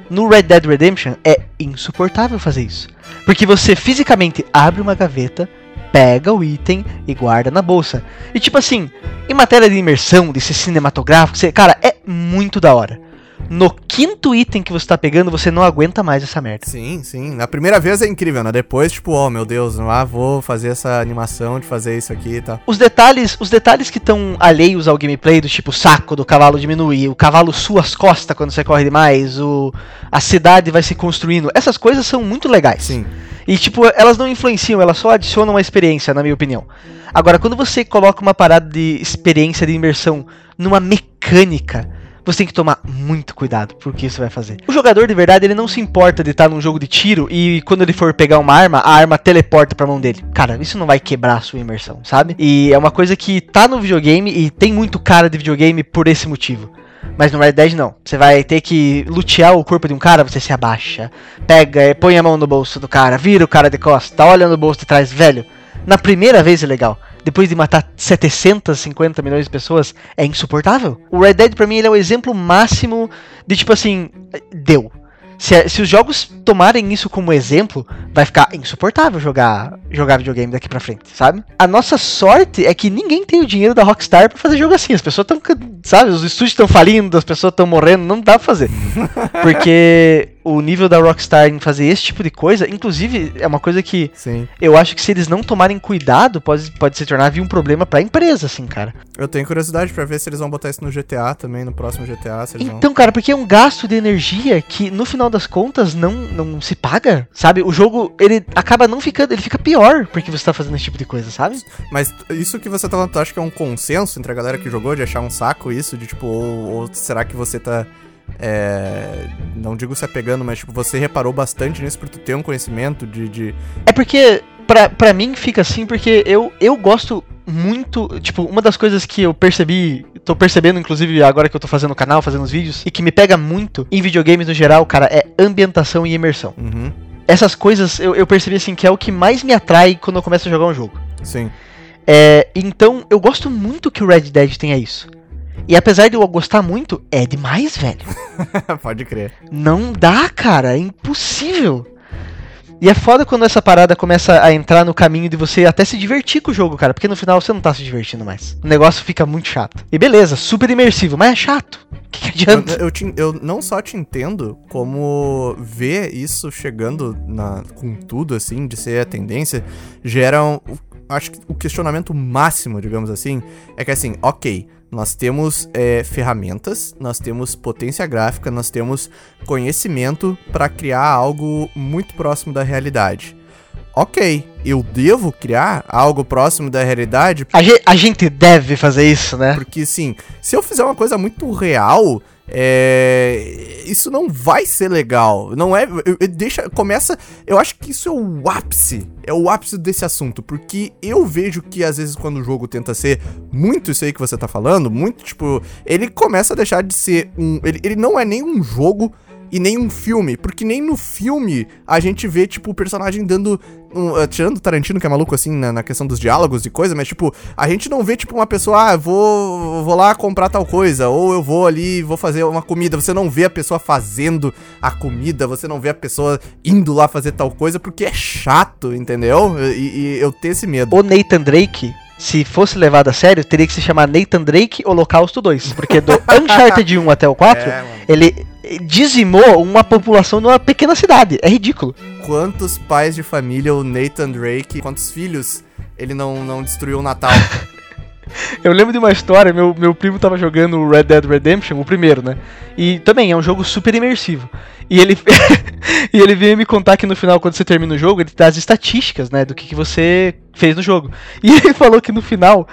No Red Dead Redemption é insuportável fazer isso. Porque você fisicamente abre uma gaveta, pega o item e guarda na bolsa. E tipo assim, em matéria de imersão, de ser cinematográfico, você, cara, é muito da hora no quinto item que você tá pegando, você não aguenta mais essa merda. Sim, sim. Na primeira vez é incrível, né? Depois, tipo, oh meu Deus, ah, vou fazer essa animação de fazer isso aqui e tal. Os detalhes, os detalhes que estão alheios ao gameplay, do tipo, saco do cavalo diminuir, o cavalo sua as costas quando você corre demais, o, a cidade vai se construindo. Essas coisas são muito legais. Sim. E, tipo, elas não influenciam, elas só adicionam uma experiência, na minha opinião. Agora, quando você coloca uma parada de experiência, de imersão, numa mecânica você tem que tomar muito cuidado por que você vai fazer. O jogador de verdade, ele não se importa de estar num jogo de tiro e quando ele for pegar uma arma, a arma teleporta pra mão dele. Cara, isso não vai quebrar a sua imersão, sabe? E é uma coisa que tá no videogame e tem muito cara de videogame por esse motivo. Mas no Red Dead não. Você vai ter que lutear o corpo de um cara, você se abaixa, pega, põe a mão no bolso do cara, vira o cara de costa, olha no bolso de trás, velho. Na primeira vez é legal depois de matar 750 milhões de pessoas, é insuportável. O Red Dead pra mim ele é o exemplo máximo de tipo assim, deu. Se, se, os jogos tomarem isso como exemplo, vai ficar insuportável jogar, jogar videogame daqui pra frente, sabe? A nossa sorte é que ninguém tem o dinheiro da Rockstar pra fazer jogo assim. As pessoas estão, sabe, os estúdios estão falindo, as pessoas estão morrendo, não dá pra fazer. Porque o nível da Rockstar em fazer esse tipo de coisa, inclusive, é uma coisa que Sim. eu acho que se eles não tomarem cuidado, pode, pode se tornar um problema pra empresa, assim, cara. Eu tenho curiosidade para ver se eles vão botar isso no GTA também, no próximo GTA. então, vão... cara, porque é um gasto de energia que no final das contas não, não se paga, sabe? O jogo, ele acaba não ficando, ele fica pior porque você tá fazendo esse tipo de coisa, sabe? Mas isso que você tá falando, tu acha que é um consenso entre a galera que jogou de achar um saco isso, de tipo, ou, ou será que você tá é, não digo se apegando, mas tipo, você reparou bastante nisso por tu ter um conhecimento de. de... É porque, pra, pra mim, fica assim, porque eu, eu gosto muito. Tipo, uma das coisas que eu percebi, tô percebendo, inclusive, agora que eu tô fazendo o canal, fazendo os vídeos, e que me pega muito em videogames no geral, cara, é ambientação e imersão. Uhum. Essas coisas eu, eu percebi assim que é o que mais me atrai quando eu começo a jogar um jogo. Sim. É, então, eu gosto muito que o Red Dead tenha isso. E apesar de eu gostar muito, é demais, velho. Pode crer. Não dá, cara. É impossível. E é foda quando essa parada começa a entrar no caminho de você até se divertir com o jogo, cara. Porque no final você não tá se divertindo mais. O negócio fica muito chato. E beleza, super imersivo, mas é chato. O que, que adianta? Eu, eu, te, eu, não só te entendo, como ver isso chegando na, com tudo, assim, de ser a tendência, gera um, acho que o questionamento máximo, digamos assim, é que assim, ok, nós temos é, ferramentas, nós temos potência gráfica, nós temos conhecimento para criar algo muito próximo da realidade. Ok, eu devo criar algo próximo da realidade. A, ge a gente deve fazer isso, né? Porque, sim, se eu fizer uma coisa muito real, é, isso não vai ser legal. Não é. Deixa. Começa. Eu acho que isso é o ápice. É o ápice desse assunto. Porque eu vejo que às vezes quando o jogo tenta ser muito isso aí que você tá falando, muito tipo. Ele começa a deixar de ser um. Ele, ele não é nem um jogo e nem um filme. Porque nem no filme a gente vê, tipo, o personagem dando. Um, uh, tirando o Tarantino, que é maluco assim, na, na, questão dos diálogos e coisa, mas, tipo, a gente não vê, tipo, uma pessoa, ah, vou, vou lá comprar tal coisa, ou eu vou ali, vou fazer uma comida. Você não vê a pessoa fazendo a comida, você não vê a pessoa indo lá fazer tal coisa, porque é chato, entendeu? E, e eu tenho esse medo. O Nathan Drake, se fosse levado a sério, teria que se chamar Nathan Drake Holocausto 2. Porque do Uncharted 1 até o 4, é, ele dizimou uma população numa pequena cidade. É ridículo. Quantos pais de família o Nathan Drake, quantos filhos ele não, não destruiu o Natal? Eu lembro de uma história, meu, meu primo tava jogando Red Dead Redemption, o primeiro, né? E também é um jogo super imersivo. E ele, e ele veio me contar que no final, quando você termina o jogo, ele dá as estatísticas, né? Do que, que você fez no jogo. E ele falou que no final,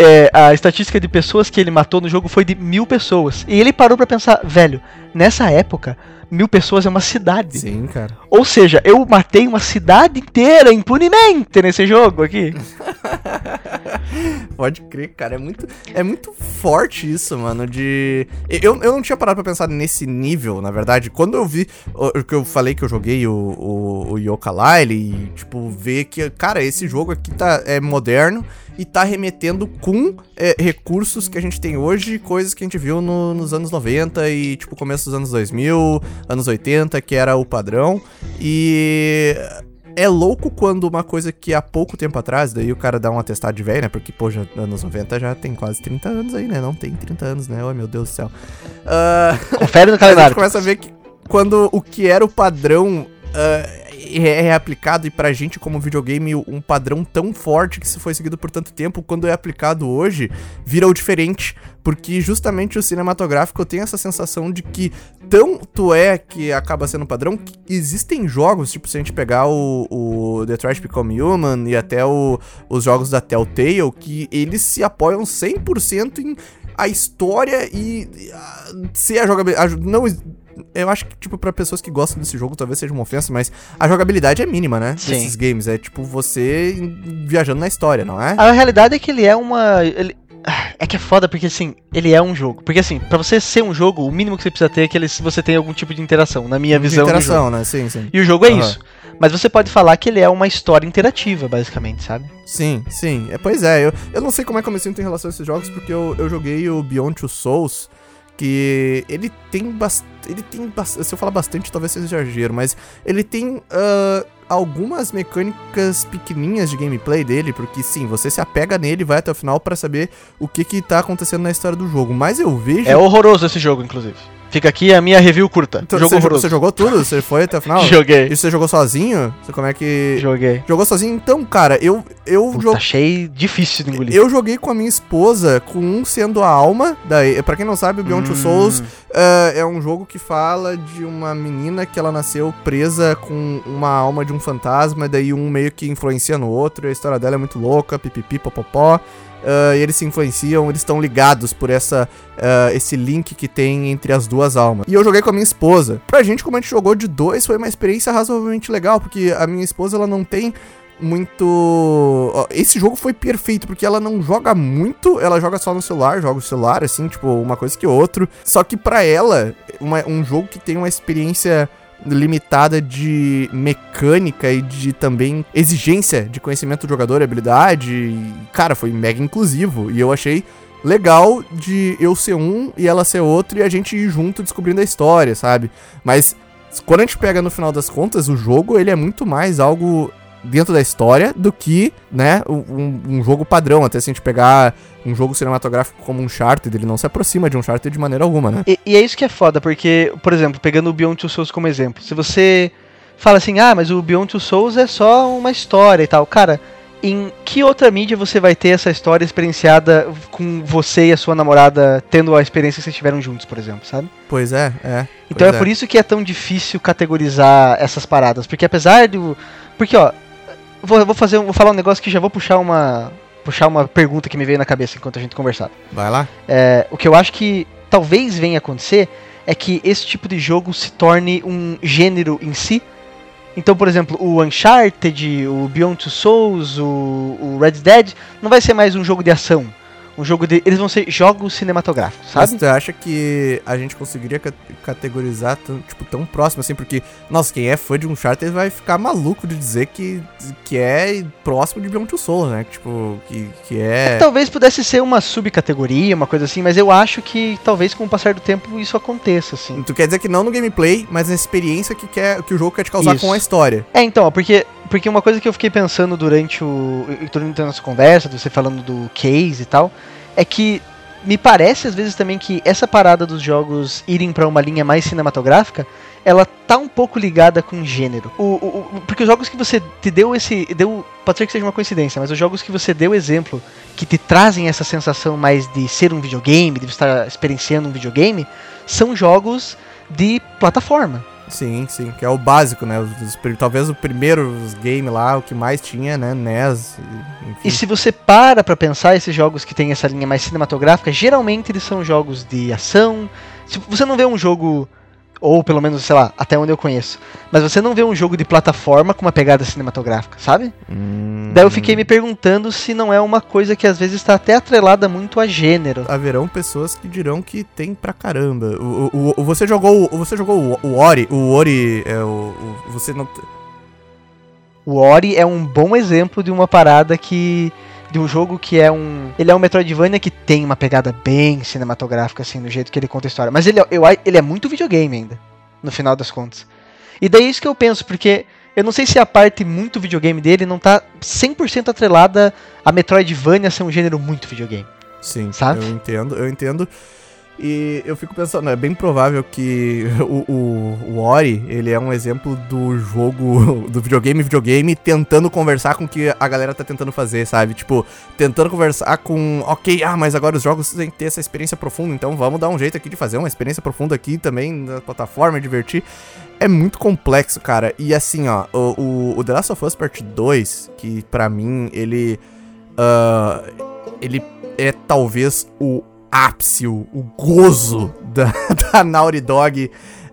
é, a estatística de pessoas que ele matou no jogo foi de mil pessoas. E ele parou para pensar, velho, nessa época, mil pessoas é uma cidade. Sim, cara. Ou seja, eu matei uma cidade inteira impunemente nesse jogo aqui. Pode crer, cara. É muito, é muito forte isso, mano. De. Eu, eu não tinha parado pra pensar nesse nível, na verdade. Quando eu vi. O que eu falei que eu joguei o, o, o Yoka Lyle e, tipo, ver que, cara, esse jogo aqui tá, é moderno e tá remetendo com é, recursos que a gente tem hoje, coisas que a gente viu no, nos anos 90 e, tipo, começo dos anos 2000, anos 80, que era o padrão. E é louco quando uma coisa que há pouco tempo atrás, daí o cara dá um atestado de velho, né? Porque, pô, já, anos 90 já tem quase 30 anos aí, né? Não tem 30 anos, né? Oh, meu Deus do céu. Uh, Confere no calendário. a gente começa a ver que quando o que era o padrão uh, é, é aplicado e pra gente como videogame um padrão tão forte que se foi seguido por tanto tempo, quando é aplicado hoje, vira o diferente, porque justamente o cinematográfico tem essa sensação de que tanto é que acaba sendo padrão que existem jogos, tipo se a gente pegar o, o Detroit Become Human e até o, os jogos da Telltale, que eles se apoiam 100% em a história e, a, ser a jogabilidade. Não eu acho que, tipo, pra pessoas que gostam desse jogo, talvez seja uma ofensa, mas a jogabilidade é mínima, né? Sim. Desses games. É tipo você viajando na história, não é? A realidade é que ele é uma. Ele... É que é foda porque assim, ele é um jogo. Porque assim, para você ser um jogo, o mínimo que você precisa ter é que ele, você tem algum tipo de interação, na minha visão. Interação, né? Sim, sim. E o jogo é uhum. isso. Mas você pode falar que ele é uma história interativa, basicamente, sabe? Sim, sim. É, pois é, eu, eu não sei como é que eu me sinto em relação a esses jogos, porque eu, eu joguei o Beyond Two Souls que ele tem bastante. Ele tem bastante. Se eu falar bastante, talvez seja exagero, mas ele tem uh, algumas mecânicas pequenininhas de gameplay dele, porque sim, você se apega nele e vai até o final para saber o que que tá acontecendo na história do jogo. Mas eu vejo. É horroroso esse jogo, inclusive. Fica aqui a minha review curta. Então, jogo você, você, jogou tudo? Você foi até o final? Joguei. E você jogou sozinho? Você como é que. Joguei. Jogou sozinho? Então, cara, eu. eu Puta, Achei difícil de engolir. Eu joguei com a minha esposa, com um sendo a alma. Daí, pra quem não sabe, o Beyond hum. Two Souls uh, é um jogo que fala de uma menina que ela nasceu presa com uma alma de um fantasma, daí um meio que influencia no outro. a história dela é muito louca, pipipi, popopó uh, eles se influenciam, eles estão ligados por essa, uh, esse link que tem entre as duas almas. E eu joguei com a minha esposa. Pra gente, como a gente jogou de dois, foi uma experiência razoavelmente legal, porque a minha esposa ela não tem muito. Esse jogo foi perfeito, porque ela não joga muito, ela joga só no celular, joga o celular, assim, tipo, uma coisa que outro. Só que para ela, uma, um jogo que tem uma experiência limitada de mecânica e de também exigência de conhecimento do jogador, habilidade. E, cara, foi mega inclusivo. E eu achei legal de eu ser um e ela ser outro e a gente ir junto descobrindo a história, sabe? Mas quando a gente pega no final das contas, o jogo ele é muito mais algo dentro da história do que, né, um, um, jogo padrão. Até se a gente pegar um jogo cinematográfico como um Uncharted, ele não se aproxima de um Uncharted de maneira alguma, né? E, e, é isso que é foda, porque, por exemplo, pegando o Beyond Two Souls como exemplo, se você fala assim, ah, mas o Beyond Two Souls é só uma história e tal, cara. Em que outra mídia você vai ter essa história experienciada com você e a sua namorada tendo a experiência que vocês tiveram juntos, por exemplo, sabe? Pois é, é. Então é, é por isso que é tão difícil categorizar essas paradas. Porque apesar do. Porque, ó, Vou, vou fazer, vou falar um negócio que já vou puxar uma puxar uma pergunta que me veio na cabeça enquanto a gente conversava. Vai lá. É, o que eu acho que talvez venha acontecer é que esse tipo de jogo se torne um gênero em si. Então, por exemplo, o Uncharted, o Beyond Two Souls, o, o Red Dead, não vai ser mais um jogo de ação, Um jogo de. Eles vão ser jogos cinematográficos, sabe? Mas tu acha que a gente conseguiria ca- categorizar tão, tipo, tão próximo assim? Porque, nossa, quem é fã de Uncharted vai ficar maluco de dizer que, que é próximo de Beyond Two Souls, né? Tipo, que, que é... Talvez pudesse ser uma subcategoria, uma coisa assim, mas eu acho que talvez com o passar do tempo isso aconteça, assim. Tu quer dizer que não no gameplay, mas na experiência que, quer, que o jogo quer te causar Isso. com a história. É, então, ó, porque, porque uma coisa que eu fiquei pensando durante o. durante a nossa conversa, você falando do case e tal, é que me parece às vezes também que essa parada dos jogos irem pra uma linha mais cinematográfica, ela tá um pouco ligada com gênero. O, o- o- porque os jogos que você te deu esse. deu Pode ser que seja uma coincidência, mas os jogos que você deu exemplo, que te trazem essa sensação mais de ser um videogame, de estar experienciando um videogame, são jogos de plataforma. Sim, sim, que é o básico, né? Os- os talvez o primeiro game lá, o que mais tinha, né? NES, e- enfim. E se você para pra pensar esses jogos que tem essa linha mais cinematográfica, geralmente eles são jogos de ação. Tipo, você não vê um jogo, ou pelo menos, sei lá, até onde eu conheço, mas você não vê um jogo de plataforma com uma pegada cinematográfica, sabe? Hum, Daí eu fiquei me perguntando se não é uma coisa que às vezes está até atrelada muito a gênero. Haverão pessoas que dirão que tem pra caramba. O, o, o- você jogou, o- você jogou o, o Ori, o Ori é o, o- você não O Ori é um bom exemplo de uma parada que. De um jogo que é um. Ele é um Metroidvania que tem uma pegada bem cinematográfica, assim, do jeito que ele conta a história. Mas ele, é- eu, ele é muito videogame ainda, no final das contas. E daí é isso que eu penso, porque eu não sei se a parte muito videogame dele não tá 100% atrelada a Metroidvania ser um gênero muito videogame. Sim, Sabe? eu entendo, eu entendo. E eu fico pensando, é bem provável que o, o, o Ori, ele é um exemplo do jogo, do videogame videogame, tentando conversar com o que a galera tá tentando fazer, sabe? Tipo, tentando conversar com, ok, ah, mas agora os jogos têm que ter essa experiência profunda, então vamos dar um jeito aqui de fazer uma experiência profunda aqui também na plataforma, divertir. É muito complexo, cara. E assim, ó, o, o, The Last of Us Part 2, que pra mim, ele... ah, ele é talvez o ápice, o, o gozo da, da Naughty Dog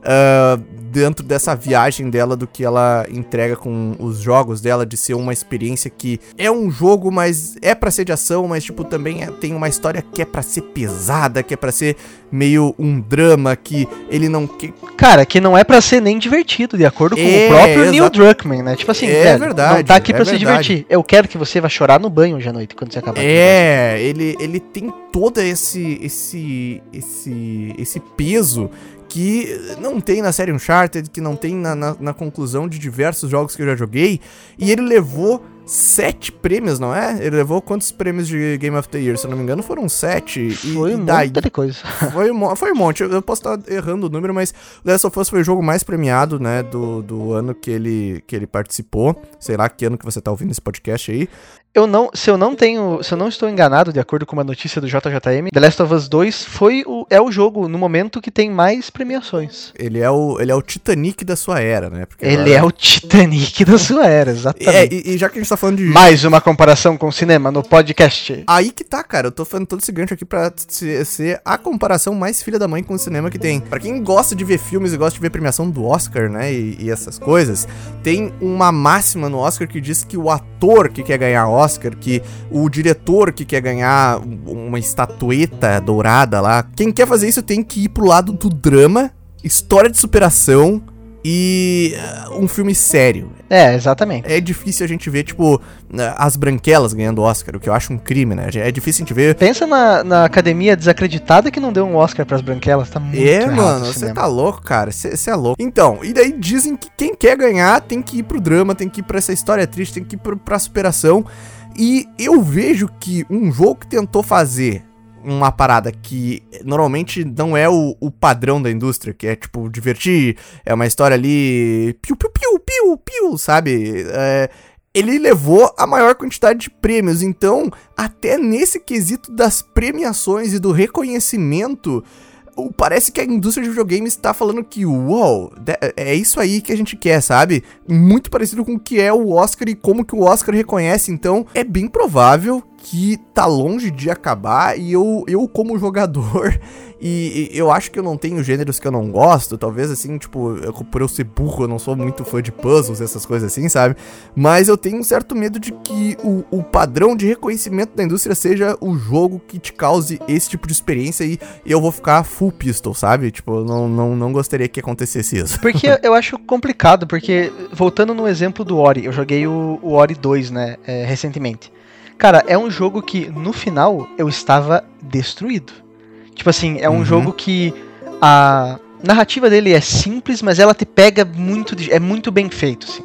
ah, dentro dessa viagem dela do que ela entrega com os jogos dela, de ser uma experiência que é um jogo, mas é pra ser de ação, mas tipo também é- tem uma história que é pra ser pesada, que é pra ser meio um drama, que ele não que, Cara, que não é pra ser nem divertido, de acordo com É, o próprio Neil. Druckmann, né? Tipo assim, É velho, verdade, não tá aqui é pra se divertir. Eu quero que você vá chorar no banho hoje à noite, quando você acabar. É, ele, ele tem todo esse, esse, esse, esse peso que não tem na série Uncharted, que não tem na, na, na conclusão de diversos jogos que eu já joguei. E ele levou sete prêmios, não é? Ele levou quantos prêmios de Game of the Year? Se eu não me engano, foram sete. Foi e, um daí, monte de coisa. foi, um, foi um monte. Eu, eu posso estar errando o número, mas Last of Us foi o jogo mais premiado, né, do, do ano que ele, que ele participou. Sei lá que ano que você tá ouvindo esse podcast aí. Eu não, se eu não tenho, se eu não estou enganado, de acordo com uma notícia do JJM, The Last of Us 2 foi o, é o jogo no momento que tem mais premiações. Ele é o, ele é o Titanic da sua era, né? Porque Ele agora- é o Titanic da sua era, É, exatamente. e, e já que a gente tá falando de. Mais uma comparação com o cinema no podcast. Aí que tá, cara. Eu tô fazendo todo esse gancho aqui pra se- ser a comparação mais filha da mãe com o cinema que tem. Pra quem gosta de ver filmes e gosta de ver premiação do Oscar, né? E, e essas coisas, tem uma máxima no Oscar que diz que o ator que quer ganhar Oscar, que o diretor que quer ganhar um- uma estatueta dourada lá, quem quer fazer isso tem que ir pro lado do drama, história de superação e ah, um filme sério. É, exatamente. É difícil a gente ver, tipo, as branquelas ganhando Oscar, o que eu acho um crime, né? É difícil a gente ver. Pensa na, na academia desacreditada que não deu um Oscar pras branquelas, tá muito É, mano, você tá louco, cara. Você é louco. Então, e daí dizem que quem quer ganhar tem que ir pro drama, tem que ir pra essa história triste, tem que ir pro, pra superação. E eu vejo que um jogo que tentou fazer uma parada que normalmente não é o, o padrão da indústria, que é tipo divertir, é uma história ali piu piu piu piu piu, sabe? É, ele levou a maior quantidade de prêmios, então até nesse quesito das premiações e do reconhecimento Parece que a indústria de videogames está falando que, uau, de- é isso aí que a gente quer, sabe? Muito parecido com o que é o Oscar e como que o Oscar reconhece. Então, é bem provável que tá longe de acabar e eu, eu como jogador, e, e, eu acho que eu não tenho gêneros que eu não gosto, talvez assim, tipo, eu, por eu ser burro, eu não sou muito fã de puzzles, essas coisas assim, sabe? Mas eu tenho um certo medo de que o, o padrão de reconhecimento da indústria seja o jogo que te cause esse tipo de experiência e eu vou ficar full pistol, sabe? Tipo, eu não, não, não gostaria que acontecesse isso. Porque eu acho complicado, porque voltando no exemplo do Ori, eu joguei o, o Ori 2, né, é, recentemente. Cara, é um jogo que no final eu estava destruído. Tipo assim, é um uhum. jogo que a narrativa dele é simples, mas ela te pega muito, é muito bem feito, assim.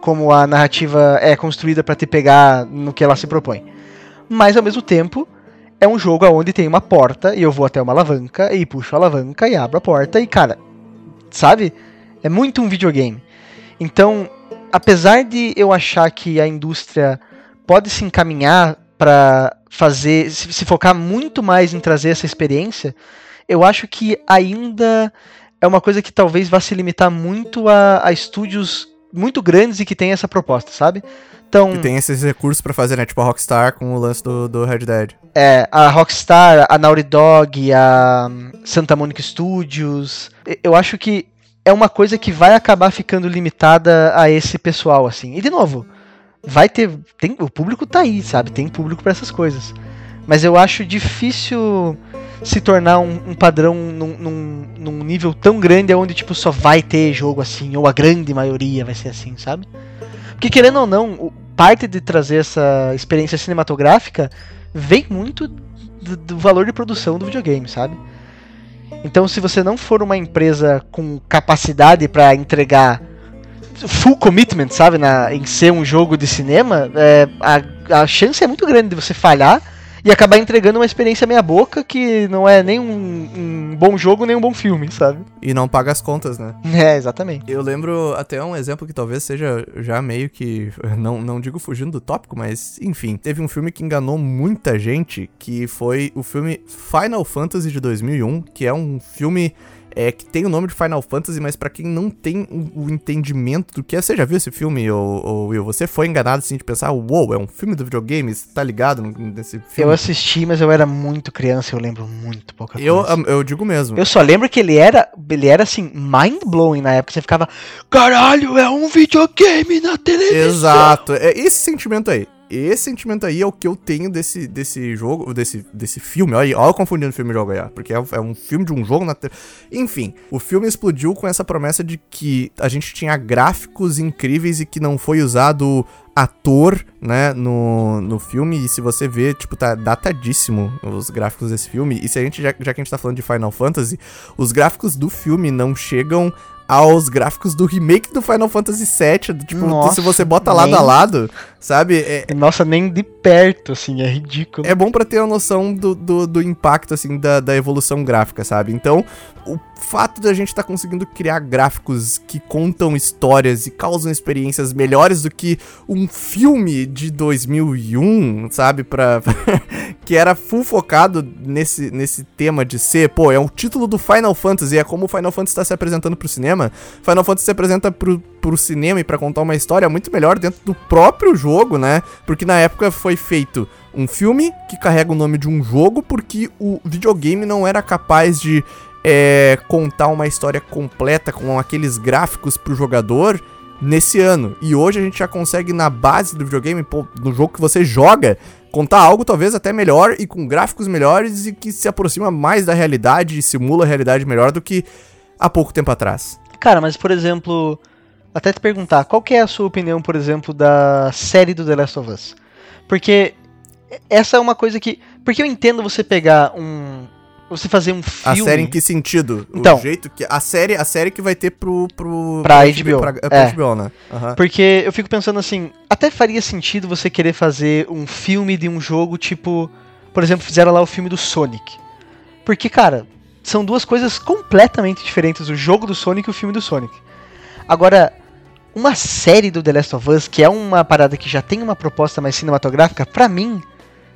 Como a narrativa é construída para te pegar no que ela se propõe. Mas ao mesmo tempo, é um jogo onde tem uma porta e eu vou até uma alavanca e puxo a alavanca e abro a porta e cara, sabe? É muito um videogame. Então, apesar de eu achar que a indústria pode se encaminhar para fazer, se, se, focar muito mais em trazer essa experiência, eu acho que ainda é uma coisa que talvez vá se limitar muito a, a estúdios muito grandes e que tem essa proposta, sabe? Então, que tem esses recursos para fazer, né? Tipo a Rockstar com o lance do, do Red Dead. É, a Rockstar, a Naughty Dog, a Santa Monica Studios. Eu acho que é uma coisa que vai acabar ficando limitada a esse pessoal, assim. E de novo, vai ter. Tem, o público tá aí, sabe? Tem público para essas coisas. Mas eu acho difícil se tornar um, um padrão num, num, num, nível tão grande onde tipo só vai ter jogo assim, ou a grande maioria vai ser assim, sabe? Porque querendo ou não, parte de trazer essa experiência cinematográfica vem muito do, do valor de produção do videogame, sabe? Então, se você não for uma empresa com capacidade para entregar full commitment, sabe, na, em ser um jogo de cinema, é, a, a chance é muito grande de você falhar e acabar entregando uma experiência meia boca que não é nem um, um, bom jogo nem um bom filme, sabe? E não paga as contas, né? É, exatamente. Eu lembro até um exemplo que talvez seja já meio que, não, não digo fugindo do tópico, mas enfim, teve um filme que enganou muita gente, que foi o filme Final Fantasy de 2001, que é um filme é, que tem o nome de Final Fantasy, mas para quem não tem o, o, entendimento do que é, você já viu esse filme, ou, ou Will? Você foi enganado assim de pensar, uou, wow, é um filme do videogame, você tá ligado nesse filme? Eu assisti, mas eu era muito criança, eu lembro muito pouca coisa. Eu, eu digo mesmo. Eu só lembro que ele era, ele era assim, mind-blowing na época, você ficava, caralho, é um videogame na televisão. Exato, é esse sentimento aí. Esse sentimento aí é o que eu tenho desse, desse jogo, desse, desse filme. Olha, olha eu confundindo filme e jogo aí, porque é, é, um filme de um jogo na. Te... Enfim, o filme explodiu com essa promessa de que a gente tinha gráficos incríveis e que não foi usado ator, né, no, no filme. E se você vê, tipo, tá datadíssimo os gráficos desse filme. E se a gente, já, já que a gente tá falando de Final Fantasy, os gráficos do filme não chegam aos gráficos do remake do Final Fantasy VII. Tipo, Nossa, se você bota lado a lado, sabe? É, Nossa, nem de perto, assim, é ridículo. É bom para ter a noção do, do, do, impacto, assim, da, da evolução gráfica, sabe? Então, o fato de a gente estar tá conseguindo criar gráficos que contam histórias e causam experiências melhores do que um filme de 2001, sabe? Pra... que era full focado nesse, nesse tema de ser, pô, é o título do Final Fantasy, é como o Final Fantasy está se apresentando pro cinema. Final Fantasy se apresenta pro, pro cinema e para contar uma história muito melhor dentro do próprio jogo, né? Porque na época foi feito um filme que carrega o nome de um jogo, porque o videogame não era capaz de é, contar uma história completa com aqueles gráficos pro jogador nesse ano. E hoje a gente já consegue, na base do videogame, pô, no jogo que você joga, contar algo talvez até melhor e com gráficos melhores e que se aproxima mais da realidade e simula a realidade melhor do que há pouco tempo atrás. Cara, mas por exemplo, até te perguntar, qual que é a sua opinião, por exemplo, da série do The Last of Us? Porque essa é uma coisa que. Porque eu entendo você pegar um, você fazer um filme. A série em que sentido? Então, o jeito que a série, a série que vai ter pro pro pra, HBO, pra, pra é. HBO, né? Uhum. Porque eu fico pensando assim, até faria sentido você querer fazer um filme de um jogo tipo, por exemplo, fizeram lá o filme do Sonic. Porque, cara, são duas coisas completamente diferentes, o jogo do Sonic e o filme do Sonic. Agora, uma série do The Last of Us, que é uma parada que já tem uma proposta mais cinematográfica, para mim,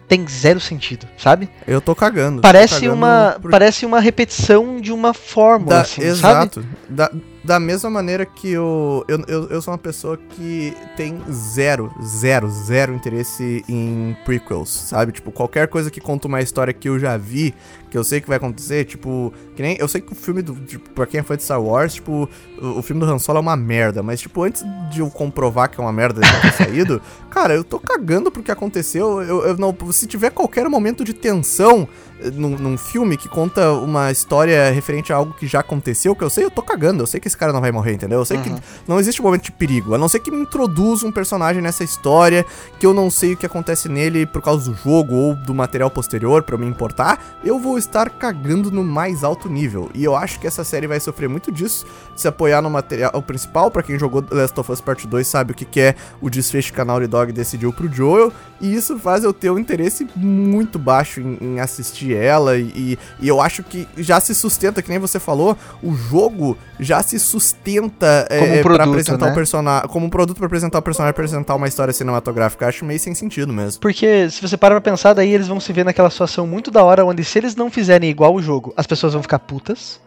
tem zero sentido, sabe? Eu tô cagando. Parece tô cagando uma por... parece uma repetição de uma fórmula, da, assim, exato. Da, da mesma maneira que eu, eu, eu, eu sou uma pessoa que tem zero, zero, zero interesse em prequels, sabe? Tipo, qualquer coisa que conta uma história que eu já vi, que eu sei que vai acontecer, tipo, que nem. Eu sei que o filme do. Tipo, pra quem é fã de Star Wars, tipo, o, o filme do Han Solo é uma merda, mas, tipo, antes de eu comprovar que é uma merda de ter saído, cara, eu tô cagando pro que aconteceu. Eu, eu não. Se tiver qualquer momento de tensão num, num, filme que conta uma história referente a algo que já aconteceu, que eu sei, eu tô cagando. Eu sei que esse cara não vai morrer, entendeu? Eu sei uhum. que não existe um momento de perigo. A não ser que me introduza um personagem nessa história que eu não sei o que acontece nele por causa do jogo ou do material posterior para eu me importar, eu vou estar cagando no mais alto nível. E eu acho que essa série vai sofrer muito disso, se apoiar no material principal. para quem jogou Last of Us Part 2 sabe o que, que é o desfecho que a Naughty Dog decidiu pro Joel. E isso faz eu ter um interesse muito baixo em, em assistir ela e, e eu acho que já se sustenta, que nem você falou, o jogo já se sustenta como um é, produto, pra apresentar né? o personagem, como um produto para apresentar o personagem, apresentar uma história cinematográfica. Acho meio sem sentido mesmo. Porque se você para pra pensar, daí eles vão se ver naquela situação muito da hora onde se eles não fizerem igual o jogo, as pessoas vão ficar putas.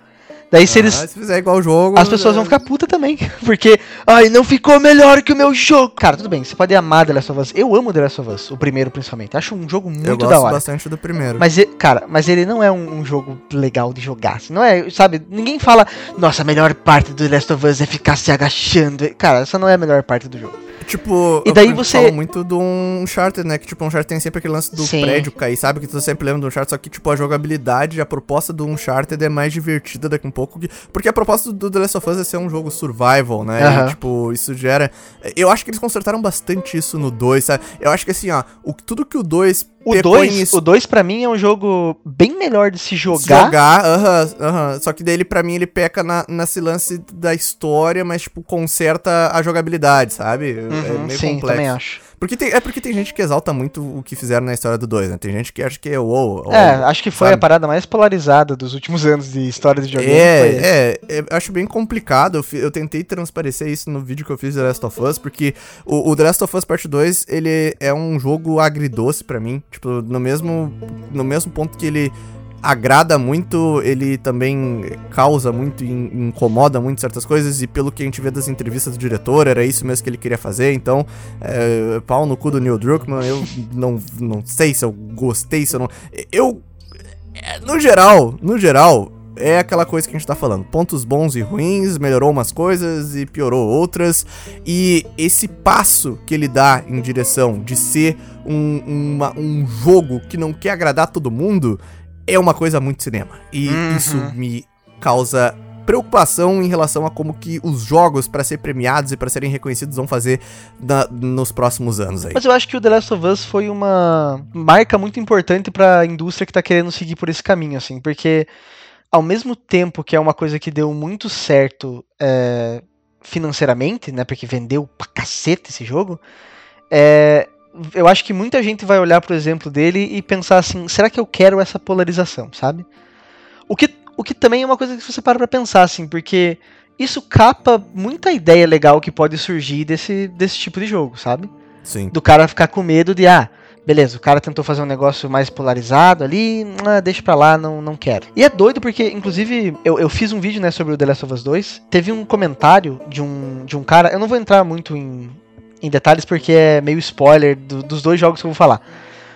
Daí se ah, eles. Se fizer igual o jogo. As pessoas é... vão ficar puta também. Porque, ai, não ficou melhor que o meu jogo. Cara, tudo bem, você pode amar The Last of Us. Eu amo The Last of Us, o primeiro principalmente. Acho um jogo muito Eu gosto da hora. bastante do primeiro. Mas, cara, mas ele não é um, um, jogo legal de jogar. Assim, não é, sabe? Ninguém fala, nossa, a melhor parte do The Last of Us é ficar se agachando. Cara, essa não é a melhor parte do jogo. Tipo, e daí você fala muito do Uncharted, né? Que tipo, um Uncharted tem sempre aquele lance do Sim. prédio cair, sabe? Que tu sempre lembra do Uncharted, só que tipo, a jogabilidade, a proposta do Uncharted é mais divertida daqui um pouco. Porque a proposta do The Last of Us é ser um jogo survival, né? Uhum. E, tipo, isso gera... Eu acho que eles consertaram bastante isso no 2, sabe? Eu acho que assim, ó, o, tudo que o 2 o 2, o 2 para mim é um jogo bem melhor de se jogar. Jogar, aham, uh aham. -huh, uh -huh. Só que dele para mim ele peca na, nesse lance da história, mas tipo conserta a jogabilidade, sabe? É uhum, é meio sim, complexo. também acho. Porque tem, é porque tem gente que exalta muito o que fizeram na história do 2, né? Tem gente que acha que é wow, wow É, acho que foi sabe? a parada mais polarizada dos últimos anos de história de joguinho. É, é, é, acho bem complicado. Eu, eu, tentei transparecer isso no vídeo que eu fiz do The Last of Us, porque o, o The Last of Us Part 2, ele é um jogo agridoce para mim. Tipo, no mesmo, no mesmo ponto que ele agrada muito, ele também causa muito, incomoda muito certas coisas, e pelo que a gente vê das entrevistas do diretor, era isso mesmo que ele queria fazer, então, é, pau no cu do Neil Druckmann, eu não, não sei se eu gostei, se eu não... Eu, no geral, no geral, é aquela coisa que a gente tá falando. Pontos bons e ruins, melhorou umas coisas e piorou outras. E esse passo que ele dá em direção de ser um, uma, um jogo que não quer agradar todo mundo, é uma coisa muito cinema. E uhum. isso me causa preocupação em relação a como que os jogos para ser premiados e para serem reconhecidos vão fazer na, nos próximos anos aí. Mas eu acho que o The Last of Us foi uma marca muito importante para a indústria que tá querendo seguir por esse caminho assim, porque ao mesmo tempo que é uma coisa que deu muito certo é, financeiramente, né, porque vendeu pra cacete esse jogo, é, eu acho que muita gente vai olhar pro exemplo dele e pensar assim, será que eu quero essa polarização, sabe? O que, o que também é uma coisa que você para pra pensar, assim, porque isso capa muita ideia legal que pode surgir desse, desse tipo de jogo, sabe? Sim. Do cara ficar com medo de, ah, beleza, o cara tentou fazer um negócio mais polarizado ali, ah, deixa pra lá, não, não quero. E é doido porque, inclusive, eu, eu fiz um vídeo, né, sobre o The Last of Us 2, teve um comentário de um, de um cara, eu não vou entrar muito em, em detalhes porque é meio spoiler do, dos dois jogos que eu vou falar.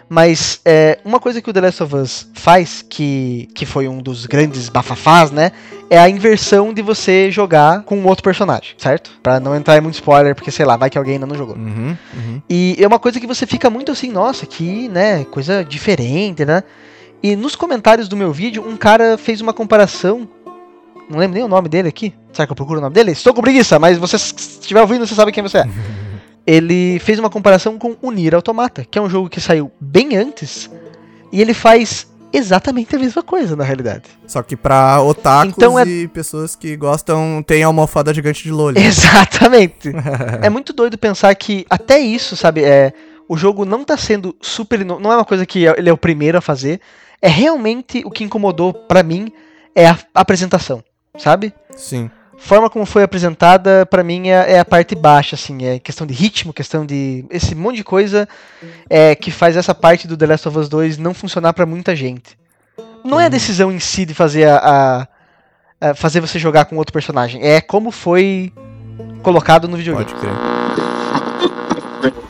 Mas é, uma coisa que o The Last of Us faz, que, que foi um dos grandes bafafás, né? É a inversão de você jogar com um outro personagem, certo? Pra não entrar em muito spoiler, porque sei lá, vai que alguém ainda não jogou. Uhum, uhum. E é uma coisa que você fica muito assim, nossa, que, né, coisa diferente, né? E nos comentários do meu vídeo, um cara fez uma comparação. Não lembro nem o nome dele aqui. Será que eu procuro o nome dele? Estou com preguiça, mas você, se estiver ouvindo, você sabe quem você é. ele fez uma comparação com o Nier Automata, que é um jogo que saiu bem antes, e ele faz exatamente a mesma coisa, na realidade. Só que pra otakus então é... e pessoas que gostam, tem a almofada gigante de LoL. Exatamente. é muito doido pensar que até isso, sabe, é, o jogo não tá sendo super... Não é uma coisa que ele é o primeiro a fazer, é realmente o que incomodou para mim é a apresentação, sabe? Sim forma como foi apresentada, para mim, é, é, a parte baixa, assim, é questão de ritmo, questão de esse monte de coisa é, que faz essa parte do The Last of Us 2 não funcionar para muita gente. Não é a uhum. decisão em si de fazer a, a é, fazer você jogar com outro personagem. É como foi colocado no videogame. Pode crer.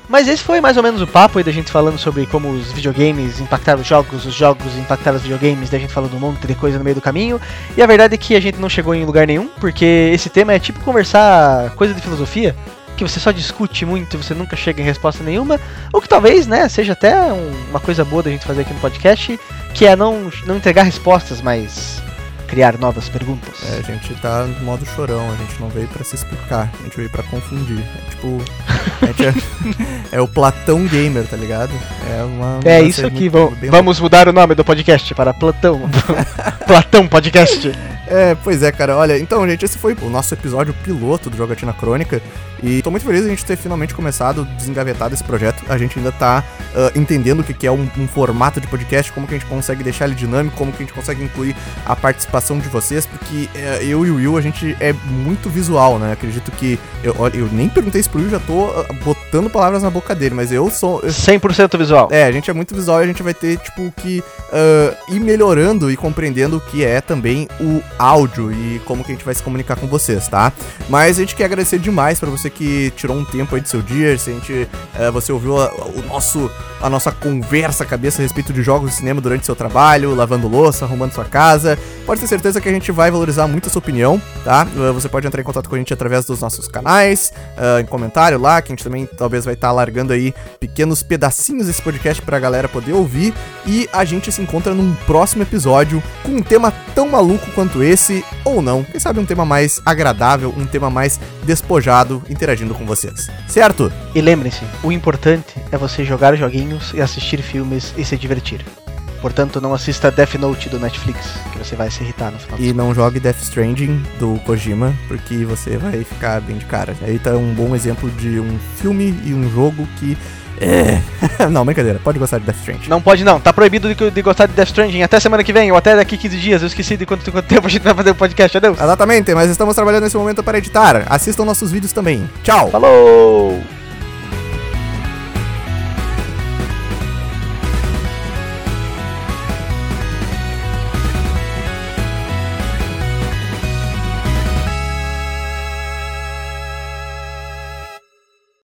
Mas esse foi mais ou menos o papo aí da gente falando sobre como os videogames impactaram os jogos, os jogos impactaram os videogames, da gente falando um monte de coisa no meio do caminho. E a verdade é que a gente não chegou em lugar nenhum, porque esse tema é tipo conversar coisa de filosofia, que você só discute muito e você nunca chega em resposta nenhuma, ou que talvez, né, seja até um- uma coisa boa da gente fazer aqui no podcast, que é não, não entregar respostas, mas criar novas perguntas. É, a gente tá no modo chorão, a gente não veio pra se explicar, a gente veio pra confundir. É tipo. É, é o Platão Gamer, tá ligado? É uma. É isso aqui, muito- vamos, vamos mudar o nome do podcast para Platão. Platão Podcast. É, pois é, cara. Olha, então, gente, esse foi o nosso episódio piloto do Jogatina Crônica. E tô muito feliz a gente ter finalmente começado desengavetado esse projeto. A gente ainda tá ah, entendendo o que, que é um, um formato de podcast, como que a gente consegue deixar ele dinâmico, como que a gente consegue incluir a participação de vocês, porque eh, eu e o Will, a gente é muito visual, né? Acredito que. Eu, eu nem perguntei isso pro Will, já tô ah, botando palavras na boca dele, mas eu sou. eu 100% visual. é, a gente é muito visual e a gente vai ter, tipo, que ah, ir melhorando e compreendendo o que é também o áudio e como que a gente vai se comunicar com vocês, tá? Mas a gente quer agradecer demais pra você que tirou um tempo aí do seu dia, se a gente, ah, você ouviu a, o nosso, a nossa conversa cabeça a respeito de jogos de cinema durante seu trabalho, lavando louça, arrumando sua casa. Pode ter certeza que a gente vai valorizar muito a sua opinião, tá? Ah, Você pode entrar em contato com a gente através dos nossos canais, ah, em comentário lá, que a gente também talvez vai estar largando aí pequenos pedacinhos desse podcast pra galera poder ouvir. E a gente se encontra num próximo episódio com um tema tão maluco quanto esse, ou não. Quem sabe um tema mais agradável, um tema mais despojado, interagindo com vocês. Certo? E lembrem-se, o importante é você jogar joguinhos e assistir filmes e se divertir. Portanto, não assista Death Note do Netflix, que você vai se irritar no final. E não jogue Death Stranding do Kojima, porque você vai ficar bem de cara. Aí tá um bom exemplo de um filme e um jogo que. É. não, brincadeira, pode gostar de Death Stranding. Não pode não, tá proibido de, de gostar de Death Stranding até semana que vem, ou até daqui 15 dias, eu esqueci de quanto, quanto tempo a gente vai fazer o podcast, adeus. Exatamente, mas estamos trabalhando nesse momento para editar. Assistam nossos vídeos também. Tchau! Falou!